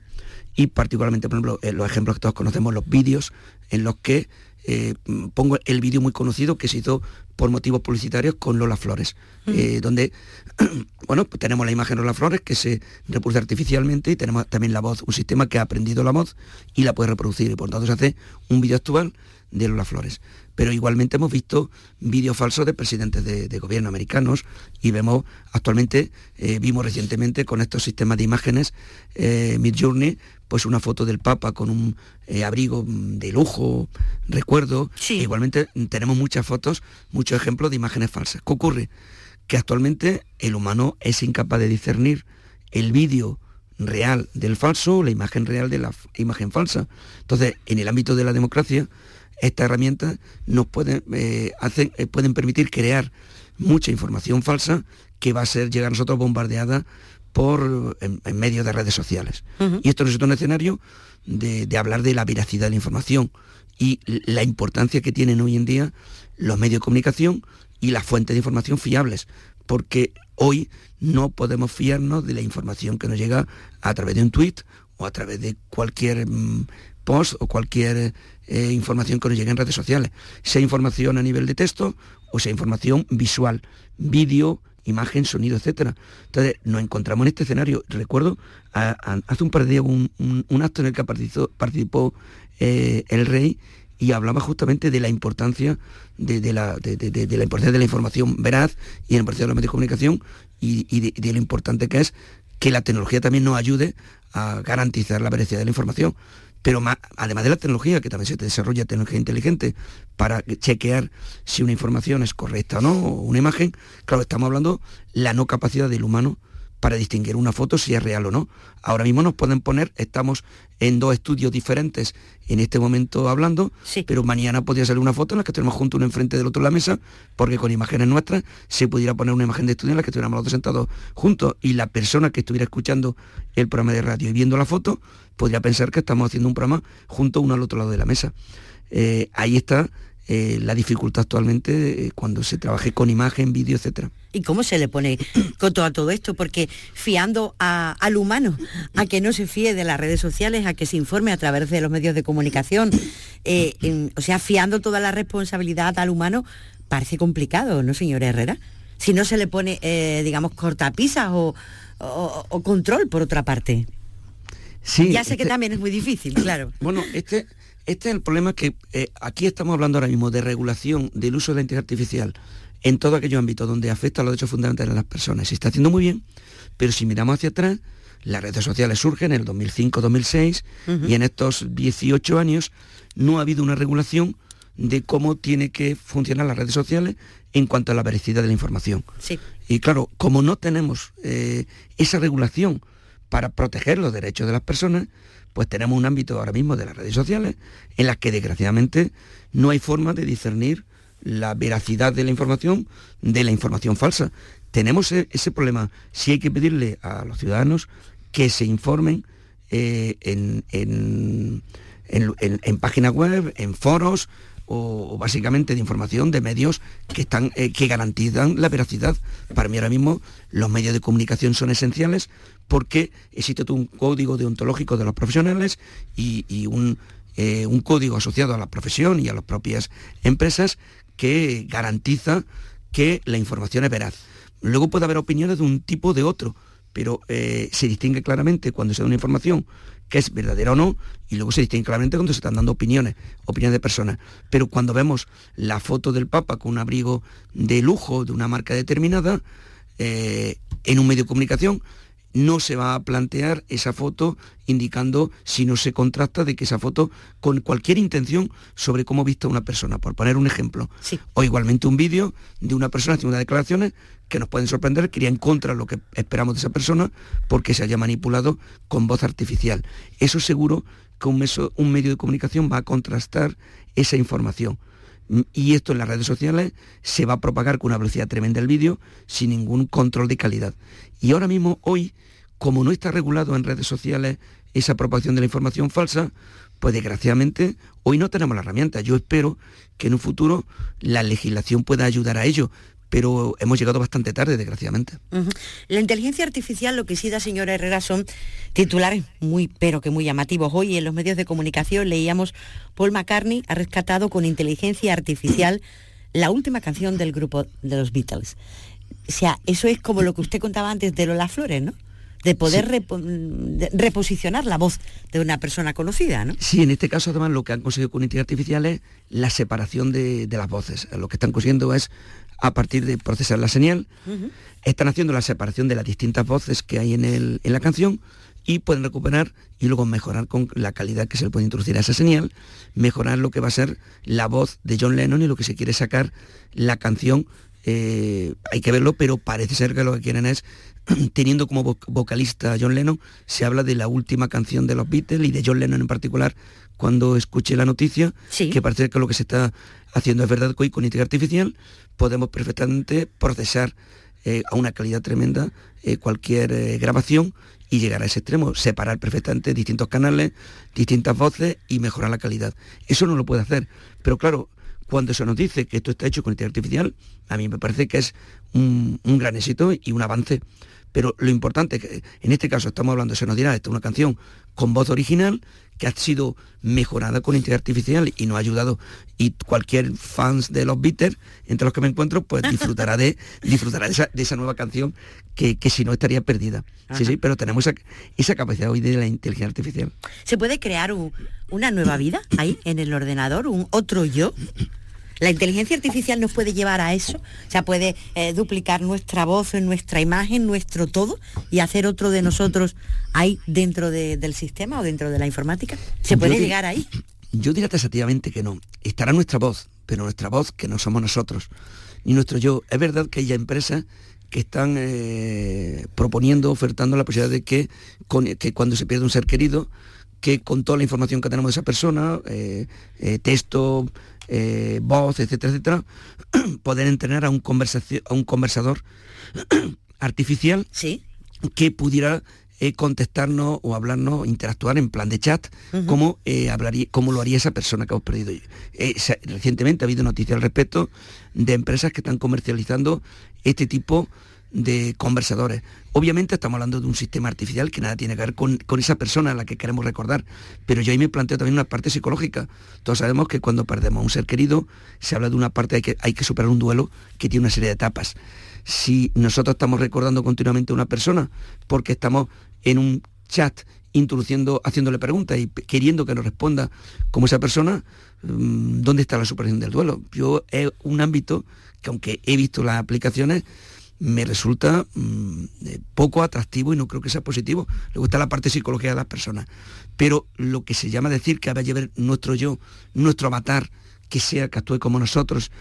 Y particularmente, por ejemplo, en los ejemplos que todos conocemos, los vídeos en los que eh, pongo el vídeo muy conocido que se hizo por motivos publicitarios con Lola Flores, mm. eh, donde bueno, pues tenemos la imagen de Lola Flores que se reproduce artificialmente y tenemos también la voz, un sistema que ha aprendido la voz y la puede reproducir y por tanto se hace un vídeo actual de Lola Flores pero igualmente hemos visto vídeos falsos de presidentes de, gobierno americanos y vemos actualmente, eh, vimos recientemente con estos sistemas de imágenes, eh, Mid Journey, pues una foto del Papa con un eh, abrigo de lujo, recuerdo. igualmente tenemos muchas fotos, muchos ejemplos de imágenes falsas. ¿Qué ocurre? Que actualmente el humano es incapaz de discernir el vídeo real del falso, la imagen real de la imagen falsa. Entonces, en el ámbito de la democracia, estas herramientas nos pueden, eh, eh, pueden permitir crear mucha información falsa que va a ser llegar a nosotros bombardeada por en, medio de redes sociales. Y esto es un escenario de, de, hablar de la veracidad de la información y la importancia que tienen hoy en día los medios de comunicación y las fuentes de información fiables, porque hoy no podemos fiarnos de la información que nos llega a través de un tweet o a través de cualquier mm, post o cualquier eh, información que nos llegue en redes sociales, sea información a nivel de texto o sea información visual, vídeo, imagen, sonido, etcétera. Entonces nos encontramos en este escenario. Recuerdo hace un par de días un, acto en el que participó, eh, el rey y hablaba justamente de la importancia de, la, importancia de la información veraz y la importancia de los medios de comunicación y, de, lo importante que es que la tecnología también nos ayude a garantizar la veracidad de la información. Pero además de la tecnología, que también se desarrolla tecnología inteligente para chequear si una información es correcta o no, o una imagen, claro, estamos hablando la no capacidad del humano para distinguir una foto si es real o no. Ahora mismo nos pueden poner, estamos en dos estudios diferentes en este momento hablando, pero mañana podría salir una foto en la que tenemos juntos uno enfrente del otro en la mesa, porque con imágenes nuestras se pudiera poner una imagen de estudio en la que estuviéramos los dos sentados juntos y la persona que estuviera escuchando el programa de radio y viendo la foto podría pensar que estamos haciendo un programa juntos uno al otro lado de la mesa. Eh, ahí está eh, la dificultad actualmente eh, cuando se trabaje con imagen, vídeo, etcétera. ¿Y cómo se le pone coto a todo esto? Porque fiando al humano, a que no se fíe de las redes sociales, a que se informe a través de los medios de comunicación, eh, o sea, fiando toda la responsabilidad al humano, parece complicado, ¿no, señor Herrera? Si no se le pone, digamos, cortapisas o, o, control, por otra parte. Sí, ya sé que este también es muy difícil, claro. Bueno, este, este es el problema que eh, aquí estamos hablando ahora mismo de regulación del uso de la inteligencia artificial en todo aquello ámbito donde afecta a los derechos fundamentales de las personas. Se está haciendo muy bien, pero si miramos hacia atrás, las redes sociales surgen en el 2005-2006 y en estos 18 años no ha habido una regulación de cómo tiene que funcionar las redes sociales en cuanto a la veracidad de la información. Y claro, como no tenemos eh, esa regulación para proteger los derechos de las personas, pues tenemos un ámbito ahora mismo de las redes sociales en las que desgraciadamente no hay forma de discernir la veracidad de la información de la información falsa. Tenemos e-, ese problema. Si hay que pedirle a los ciudadanos que se informen eh, en, en, páginas web, en foros, o, básicamente de información de medios que, están, eh, que garantizan la veracidad. Para mí ahora mismo los medios de comunicación son esenciales porque existe un código deontológico de los profesionales y, eh, un, código asociado a la profesión y a las propias empresas que garantiza que la información es veraz. Luego puede haber opiniones de un tipo o de otro, pero eh, se distingue claramente cuando se da una información que es verdadera o no, y luego se distingue claramente cuando se están dando opiniones, opiniones de personas. Pero cuando vemos la foto del Papa con un abrigo de lujo de una marca determinada, eh, en un medio de comunicación, no se va a plantear esa foto indicando si no se contrasta de que esa foto con cualquier intención sobre cómo vista una persona, por poner un ejemplo. O igualmente un vídeo de una persona haciendo unas declaraciones que nos pueden sorprender, que iría en contra de lo que esperamos de esa persona porque se haya manipulado con voz artificial. Eso seguro que un, un medio de comunicación va a contrastar esa información y esto en las redes sociales se va a propagar con una velocidad tremenda el vídeo sin ningún control de calidad. Y ahora mismo, hoy, como no está regulado en redes sociales esa propagación de la información falsa, pues desgraciadamente hoy no tenemos la herramienta. Yo espero que en un futuro la legislación pueda ayudar a ello, pero hemos llegado bastante tarde, desgraciadamente. La inteligencia artificial, lo que sí da señora Herrera, son titulares muy, pero que muy llamativos. Hoy en los medios de comunicación leíamos Paul McCartney ha rescatado con inteligencia artificial la última canción del grupo de los Beatles. O sea, eso es como lo que usted contaba antes de Lola Flores, ¿no? de poder reposicionar la voz de una persona conocida, ¿no? Sí, en este caso además lo que han conseguido con inteligencia artificial es la separación de, de, las voces. Lo que están consiguiendo es a partir de procesar la señal. Están haciendo la separación de las distintas voces que hay en, el, en la canción y pueden recuperar y luego mejorar con la calidad que se le puede introducir a esa señal, mejorar lo que va a ser la voz de John Lennon y lo que se quiere sacar la canción. Eh, hay que verlo, pero parece ser que lo que quieren es, teniendo como vocalista a John Lennon, se habla de la última canción de los Beatles y de John Lennon en particular, cuando escuché la noticia, que parece que lo que se está haciendo es verdad que hoy con inteligencia artificial podemos perfectamente procesar eh, a una calidad tremenda eh, cualquier eh, grabación y llegar a ese extremo, separar perfectamente distintos canales, distintas voces y mejorar la calidad. Eso no lo puede hacer. Pero claro, cuando se nos dice que esto está hecho con inteligencia artificial, a mí me parece que es un, un gran éxito y un avance pero lo importante es que en este caso estamos hablando, se nos dirá, esta es una canción con voz original que ha sido mejorada con inteligencia artificial y nos ha ayudado. Y cualquier fans de los Beatles entre los que me encuentro pues disfrutará de disfrutará de esa, nueva canción que, si no estaría perdida. Sí sí pero tenemos esa, capacidad hoy de la inteligencia artificial. Se puede crear una nueva vida ahí en el ordenador un otro yo ¿La inteligencia artificial nos puede llevar a eso? O sea, puede eh, duplicar nuestra voz, nuestra imagen, nuestro todo y hacer otro de nosotros ahí dentro del sistema o dentro de la informática. ¿Se puede llegar ahí? Yo diría tasativamente que no. Estará nuestra voz, pero nuestra voz que no somos nosotros, ni nuestro yo. Es verdad que hay empresas que están eh, proponiendo, ofertando la posibilidad de que, que cuando se pierde un ser querido, que con toda la información que tenemos de esa persona, eh, texto, eh, voz, etcétera, etcétera, poder entrenar a un, a un conversador artificial ¿Sí? que pudiera eh, contestarnos o hablarnos, interactuar en plan de chat, como, eh, hablaría, como lo haría esa persona que hemos perdido. recientemente ha habido noticias al respecto de empresas que están comercializando este tipo de conversadores. Obviamente estamos hablando de un sistema artificial que nada tiene que ver con, esa persona a la que queremos recordar, pero yo ahí me planteo también una parte psicológica. Todos sabemos que cuando perdemos a un ser querido se habla de una parte de que hay que superar un duelo que tiene una serie de etapas. Si nosotros estamos recordando continuamente a una persona porque estamos en un chat introduciendo, haciéndole preguntas y queriendo que nos responda como esa persona, mm, ¿dónde está la superación del duelo? Yo es un ámbito que aunque he visto las aplicaciones, me resulta mm, eh, poco atractivo y no creo que sea positivo. Le gusta la parte psicológica de las personas. Pero lo que se llama decir que vaya a ver nuestro yo, nuestro avatar, que sea, que actúe como nosotros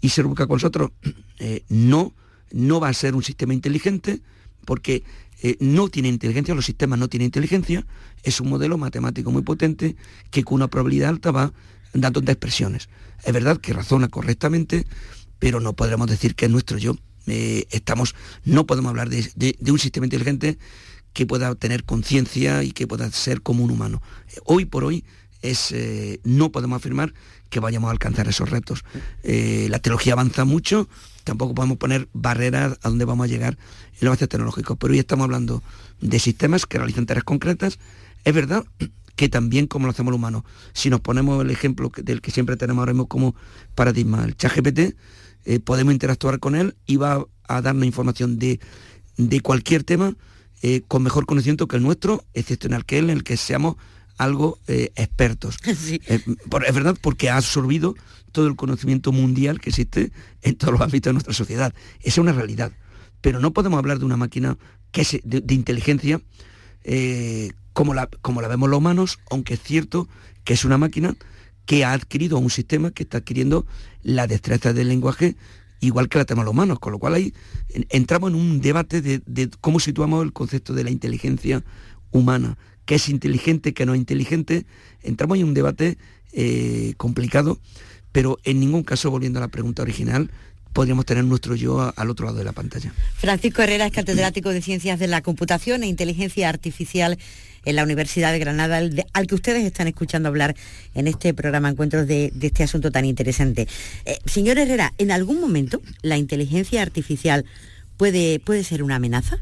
y se busca con nosotros, eh, no, no va a ser un sistema inteligente porque eh, no tiene inteligencia, los sistemas no tienen inteligencia, es un modelo matemático muy potente que con una probabilidad alta va dando expresiones. Es verdad que razona correctamente, pero no podremos decir que es nuestro yo. Eh, estamos, no podemos hablar de, un sistema inteligente que pueda tener conciencia y que pueda ser como un humano. hoy por hoy es, eh, no podemos afirmar que vayamos a alcanzar esos retos. Eh, la tecnología avanza mucho, tampoco podemos poner barreras a donde vamos a llegar en los avances tecnológicos, pero hoy estamos hablando de sistemas que realizan tareas concretas. Es verdad que también como lo hacemos los humanos, si nos ponemos el ejemplo del que siempre tenemos ahora mismo como paradigma, el chat GPT, eh, podemos interactuar con él y va a darnos información de, cualquier tema eh, con mejor conocimiento que el nuestro, excepto en aquel en el que seamos algo eh, expertos. es verdad, porque ha absorbido todo el conocimiento mundial que existe en todos los ámbitos de nuestra sociedad. Esa es una realidad. Pero no podemos hablar de una máquina que es de, inteligencia como, la, como la vemos los humanos, aunque es cierto que es una máquina que ha adquirido un sistema que está adquiriendo la destreza del lenguaje igual que la tenemos los humanos, con lo cual ahí entramos en un debate de, cómo situamos el concepto de la inteligencia humana, qué es inteligente, qué no es inteligente, entramos en un debate eh, complicado, pero en ningún caso, volviendo a la pregunta original, podríamos tener nuestro yo al otro lado de la pantalla. Francisco Herrera es catedrático de Ciencias de la Computación e Inteligencia Artificial en la Universidad de Granada, al, que ustedes están escuchando hablar en este programa Encuentros de, este asunto tan interesante. Eh, señor Herrera, ¿en algún momento la inteligencia artificial puede, puede ser una amenaza?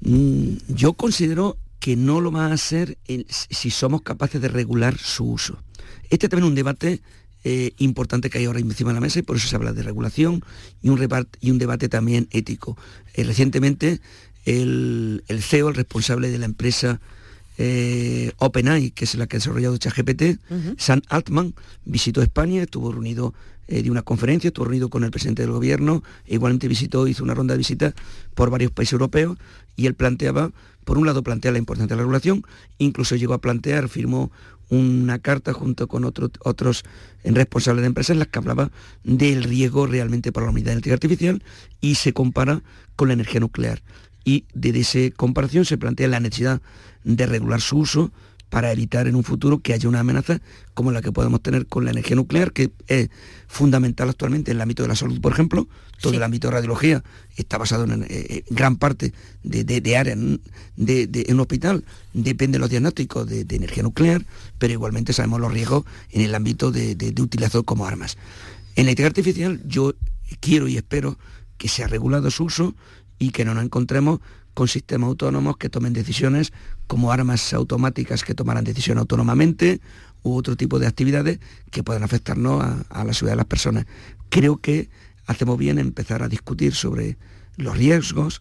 Mm, yo considero que no lo va a ser si somos capaces de regular su uso. Este también es un debate eh, importante que hay ahora encima de la mesa y por eso se habla de regulación y un, y un debate también ético. Eh, recientemente el, CEO, el responsable de la empresa eh, OpenAI, que es la que ha desarrollado ChatGPT, Sam Altman, visitó España, estuvo reunido eh, de una conferencia, estuvo reunido con el presidente del gobierno, e igualmente visitó, hizo una ronda de visitas por varios países europeos y él planteaba, por un lado plantea la importancia de la regulación, incluso llegó a plantear, firmó una carta junto con otros responsables de empresas en las que hablaba del riesgo realmente para la humanidad de la inteligencia artificial y se compara con la energía nuclear y desde esa comparación se plantea la necesidad de regular su uso para evitar en un futuro que haya una amenaza como la que podemos tener con la energía nuclear, que es fundamental actualmente en el ámbito de la salud, por ejemplo. Todo el ámbito de radiología está basado en, eh, gran parte de, de, áreas de, un hospital, depende de los diagnósticos de, energía nuclear, pero igualmente sabemos los riesgos en el ámbito de, utilización como armas. En la inteligencia artificial yo quiero y espero que sea regulado su uso y que no nos encontremos con sistemas autónomos que tomen decisiones como armas automáticas que tomarán decisión autónomamente u otro tipo de actividades que puedan afectarnos a, la seguridad de las personas. Creo que hacemos bien empezar a discutir sobre los riesgos,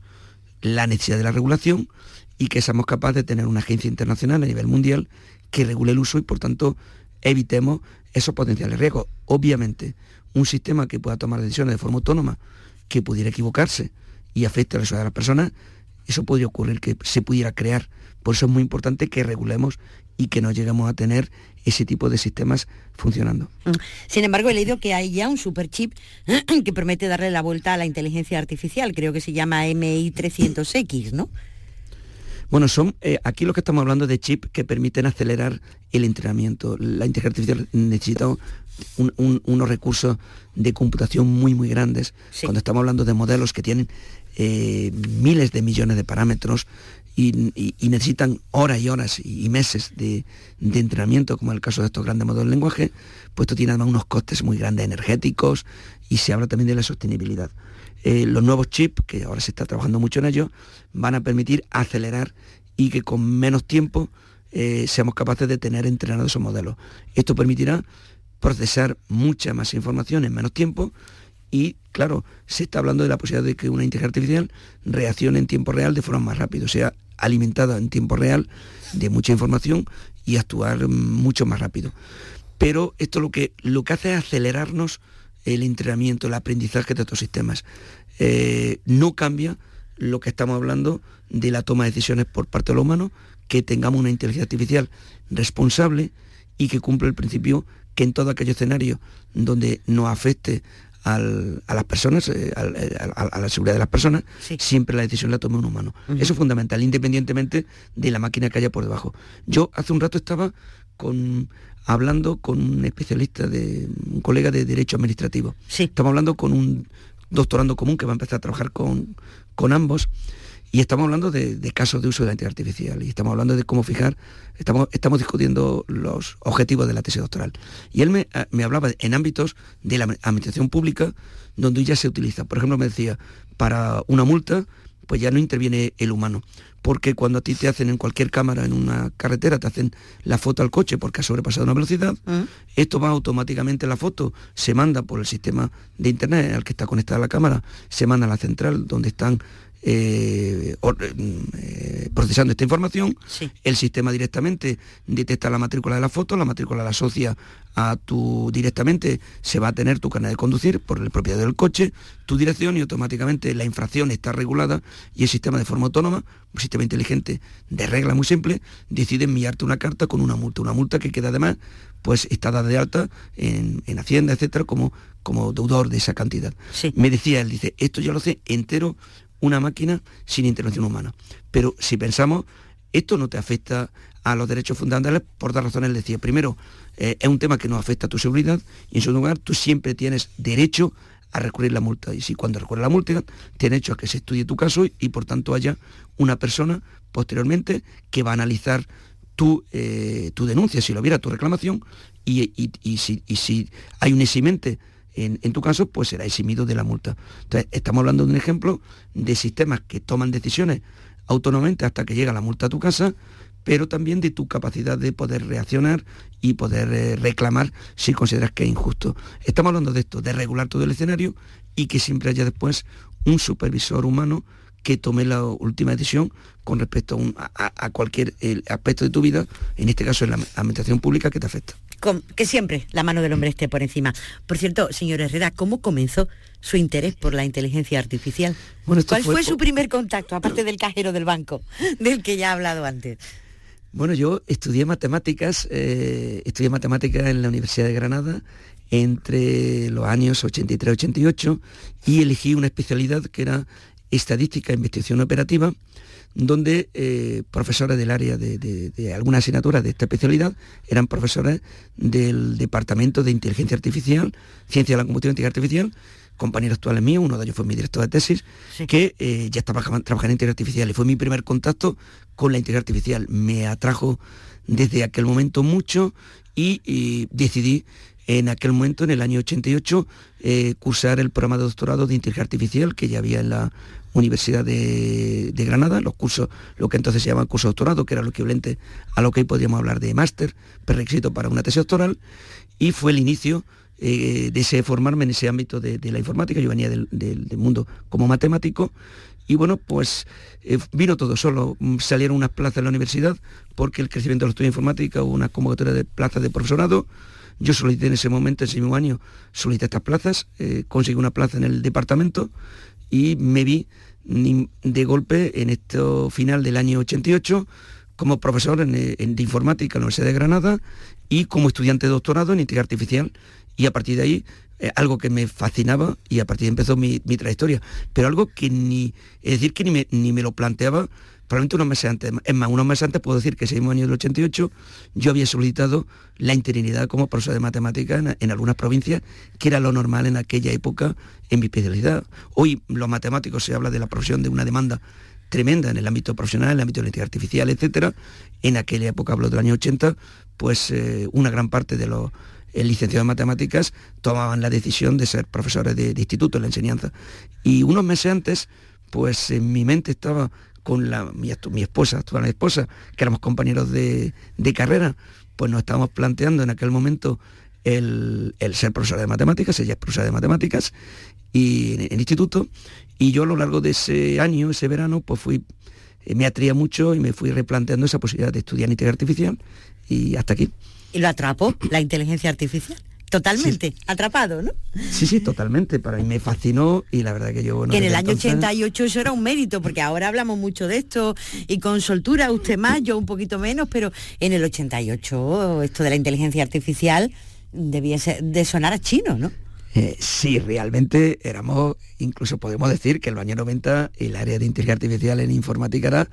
la necesidad de la regulación y que seamos capaces de tener una agencia internacional a nivel mundial que regule el uso y por tanto evitemos esos potenciales riesgos. Obviamente, un sistema que pueda tomar decisiones de forma autónoma, que pudiera equivocarse y afecte a la seguridad de las personas, eso podría ocurrir que se pudiera crear. Por eso es muy importante que regulemos y que no lleguemos a tener ese tipo de sistemas funcionando. Mm. Sin embargo, he leído que hay ya un superchip que promete darle la vuelta a la inteligencia artificial, creo que se llama MI300X, ¿no? Bueno, son eh, aquí lo que estamos hablando de chips que permiten acelerar el entrenamiento. La inteligencia artificial necesita unos recursos de computación muy, muy grandes. Cuando estamos hablando de modelos que tienen eh, miles de millones de parámetros y, necesitan horas y horas y meses de, entrenamiento, como en el caso de estos grandes modelos de lenguaje, pues esto tiene además unos costes muy grandes energéticos y se habla también de la sostenibilidad. Eh, los nuevos chips, que ahora se está trabajando mucho en ellos, van a permitir acelerar y que con menos tiempo eh, seamos capaces de tener entrenados esos modelos. Esto permitirá procesar mucha más información en menos tiempo y claro, se está hablando de la posibilidad de que una inteligencia artificial reaccione en tiempo real de forma más rápida, sea, alimentada en tiempo real de mucha información y actuar mucho más rápido. Pero esto lo que, lo que hace es acelerarnos el entrenamiento, el aprendizaje de estos sistemas. Eh, no cambia lo que estamos hablando de la toma de decisiones por parte de los humanos, que tengamos una inteligencia artificial responsable y que cumpla el principio que en todo aquello escenario donde no afecte a las personas, eh, eh, a, la seguridad de las personas, siempre la decisión la tome un humano. Eso es fundamental, independientemente de la máquina que haya por debajo. Yo hace un rato estaba con, hablando con un especialista, de un colega de Derecho Administrativo. Estamos hablando con un doctorando común que va a empezar a trabajar con, con ambos y estamos hablando de, casos de uso de la inteligencia artificial y estamos hablando de cómo fijar, estamos, estamos discutiendo los objetivos de la tesis doctoral. Y él me, me hablaba en ámbitos de la administración pública donde ya se utiliza. Por ejemplo, me decía, para una multa, pues ya no interviene el humano. Porque cuando a ti te hacen en cualquier cámara, en una carretera, te hacen la foto al coche porque ha sobrepasado una velocidad, mm. esto va automáticamente la foto, se manda por el sistema de internet al que está conectada la cámara, se manda a la central donde están eh, eh, procesando esta información, el sistema directamente detecta la matrícula de la foto, la matrícula la asocia a tu directamente, se va a tener tu carnet de conducir por el propietario del coche, tu dirección y automáticamente la infracción está regulada y el sistema de forma autónoma, un sistema inteligente de regla muy simple, decide enviarte una carta con una multa, una multa que queda además pues está dada de alta en, Hacienda, etcétera, como, como deudor de esa cantidad. Me decía él, dice, esto ya lo sé entero una máquina sin intervención humana. Pero si pensamos, esto no te afecta a los derechos fundamentales por dos razones. Decía, primero, eh, es un tema que no afecta a tu seguridad y en segundo lugar, tú siempre tienes derecho a recurrir la multa. Y si cuando recurre la multa, tienes hecho a que se estudie tu caso y, por tanto haya una persona posteriormente que va a analizar tu, eh, tu denuncia, si lo viera, tu reclamación, y, si, y si hay un eximente en, tu caso, pues será eximido de la multa. Entonces, estamos hablando de un ejemplo de sistemas que toman decisiones autónomamente hasta que llega la multa a tu casa, pero también de tu capacidad de poder reaccionar y poder eh, reclamar si consideras que es injusto. Estamos hablando de esto, de regular todo el escenario y que siempre haya después un supervisor humano que tome la última decisión con respecto a, cualquier aspecto de tu vida, en este caso en la administración pública que te afecta que siempre la mano del hombre esté por encima. Por cierto, señor Herrera, ¿cómo comenzó su interés por la inteligencia artificial? ¿Cuál fue, su primer contacto, aparte del cajero del banco, del que ya ha hablado antes? Bueno, yo estudié matemáticas, eh, estudié matemáticas en la Universidad de Granada entre los años 83 y 88 y elegí una especialidad que era estadística e investigación operativa, donde eh, profesores del área de, de, algunas asignaturas de esta especialidad eran profesores del Departamento de Inteligencia Artificial, Ciencia de la Computación e Artificial, compañeros actuales míos, uno de ellos fue mi director de tesis, que eh, ya estaba trabajando en inteligencia artificial y fue mi primer contacto con la inteligencia artificial. Me atrajo desde aquel momento mucho y, decidí en aquel momento, en el año 88, eh, cursar el programa de doctorado de inteligencia artificial que ya había en la Universidad de, Granada, los cursos, lo que entonces se llama curso doctorado, que era lo equivalente a lo que hoy podríamos hablar de máster, prerequisito para una tesis doctoral, y fue el inicio eh, de formarme en ese ámbito de, la informática, yo venía del, mundo como matemático, y bueno, pues eh, vino todo solo, salieron unas plazas en la universidad, porque el crecimiento de los estudios de informática, hubo una convocatoria de plazas de profesorado, yo solicité en ese momento, en ese mismo año, solicité estas plazas, eh, conseguí una plaza en el departamento y me vi de golpe en este final del año 88 como profesor en, de informática en la Universidad de Granada y como estudiante de doctorado en inteligencia artificial. Y a partir de ahí eh, algo que me fascinaba y a partir de ahí empezó mi, trayectoria, pero algo que ni, es decir, que ni me, ni me lo planteaba probablemente unos meses antes. Es más, unos meses antes puedo decir que ese mismo año del 88 yo había solicitado la interinidad como profesor de matemáticas en, algunas provincias, que era lo normal en aquella época en mi especialidad. Hoy los matemáticos se habla de la profesión de una demanda tremenda en el ámbito profesional, en el ámbito de la inteligencia artificial, etc. En aquella época, hablo del año 80, pues eh, una gran parte de los licenciados en matemáticas tomaban la decisión de ser profesores de, instituto en la enseñanza. Y unos meses antes, pues en mi mente estaba con la, mi, esposa, actual esposa, que éramos compañeros de, carrera, pues nos estábamos planteando en aquel momento el, ser profesor de matemáticas, ella es profesora de matemáticas, y en, el instituto, y yo a lo largo de ese año, ese verano, pues fui, eh, me atraía mucho y me fui replanteando esa posibilidad de estudiar inteligencia artificial, y hasta aquí. ¿Y lo atrapó la inteligencia artificial? Totalmente atrapado, ¿no? Sí, sí, totalmente. Para mí me fascinó y la verdad que yo... Bueno, que en el año 88 eso era un mérito, porque ahora hablamos mucho de esto y con soltura, usted más, yo un poquito menos, pero en el 88 esto de la inteligencia artificial debía de sonar a chino, ¿no? Eh, sí, realmente éramos, incluso podemos decir que en los años 90 el área de inteligencia artificial en informática era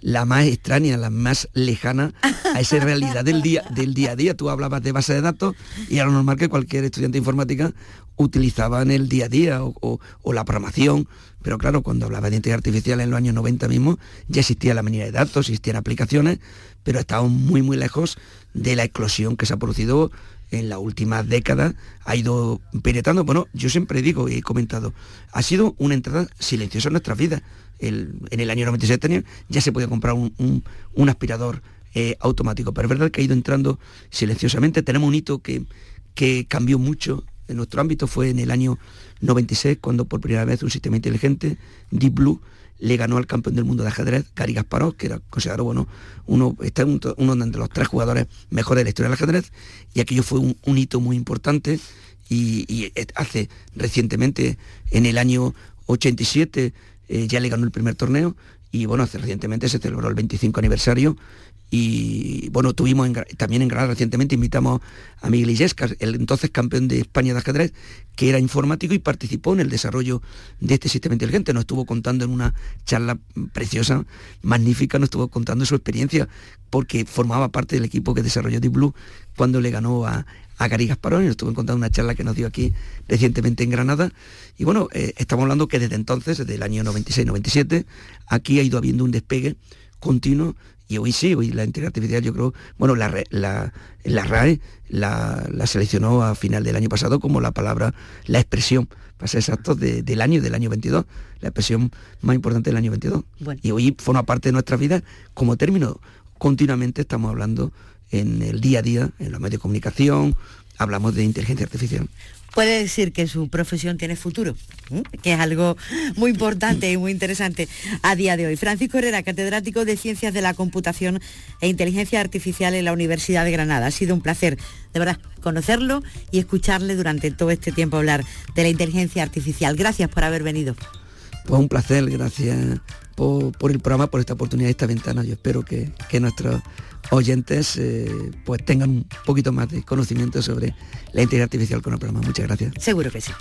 la más extraña, la más lejana a esa realidad del día, del día a día. Tú hablabas de base de datos y era lo normal que cualquier estudiante de informática utilizaba en el día a día o, la programación. Pero claro, cuando hablaba de inteligencia artificial en los años 90 mismo, ya existía la minera de datos, existían aplicaciones, pero estábamos muy, muy lejos de la eclosión que se ha producido en las últimas décadas ha ido penetrando. Bueno, yo siempre digo y he comentado, ha sido una entrada silenciosa en nuestras vidas en el año 97 ya se podía comprar un, aspirador eh, automático, pero es verdad que ha ido entrando silenciosamente. Tenemos un hito que cambió mucho en nuestro ámbito, fue en el año 96, cuando por primera vez un sistema inteligente, Deep Blue, le ganó al campeón del mundo de ajedrez, Gary Kasparov, que era considerado bueno, uno, está uno de los tres jugadores mejores de la historia del ajedrez, y aquello fue un, hito muy importante, y, y, hace recientemente, en el año 87, eh, ya le ganó el primer torneo y bueno, hace, recientemente se celebró el 25 aniversario y bueno, tuvimos también en Granada recientemente, invitamos a Miguel Illescas, el entonces campeón de España de ajedrez, que era informático y participó en el desarrollo de este sistema inteligente. Nos estuvo contando en una charla preciosa, magnífica, nos estuvo contando su experiencia, porque formaba parte del equipo que desarrolló Deep Blue cuando le ganó a, a Gary Gasparoni, nos estuvo contando una charla que nos dio aquí recientemente en Granada. Y bueno, eh, estamos hablando que desde entonces, desde el año 96-97, aquí ha ido habiendo un despegue continuo y hoy sí, hoy la inteligencia artificial yo creo, bueno, la, la, la RAE la, seleccionó a final del año pasado como la palabra, la expresión, para ser exactos, del año, del año 22, la expresión más importante del año 22. Y hoy forma parte de nuestra vida como término. Continuamente estamos hablando en el día a día, en los medios de comunicación, hablamos de inteligencia artificial. Puede decir que su profesión tiene futuro, que es algo muy importante y muy interesante a día de hoy. Francisco Herrera, catedrático de Ciencias de la Computación e Inteligencia Artificial en la Universidad de Granada. Ha sido un placer, de verdad, conocerlo y escucharle durante todo este tiempo hablar de la inteligencia artificial. Gracias por haber venido. Pues un placer, gracias por, el programa, por esta oportunidad, esta ventana. Yo espero que, que nuestros oyentes eh, pues tengan un poquito más de conocimiento sobre la inteligencia artificial con el programa. Muchas gracias. Seguro que sí.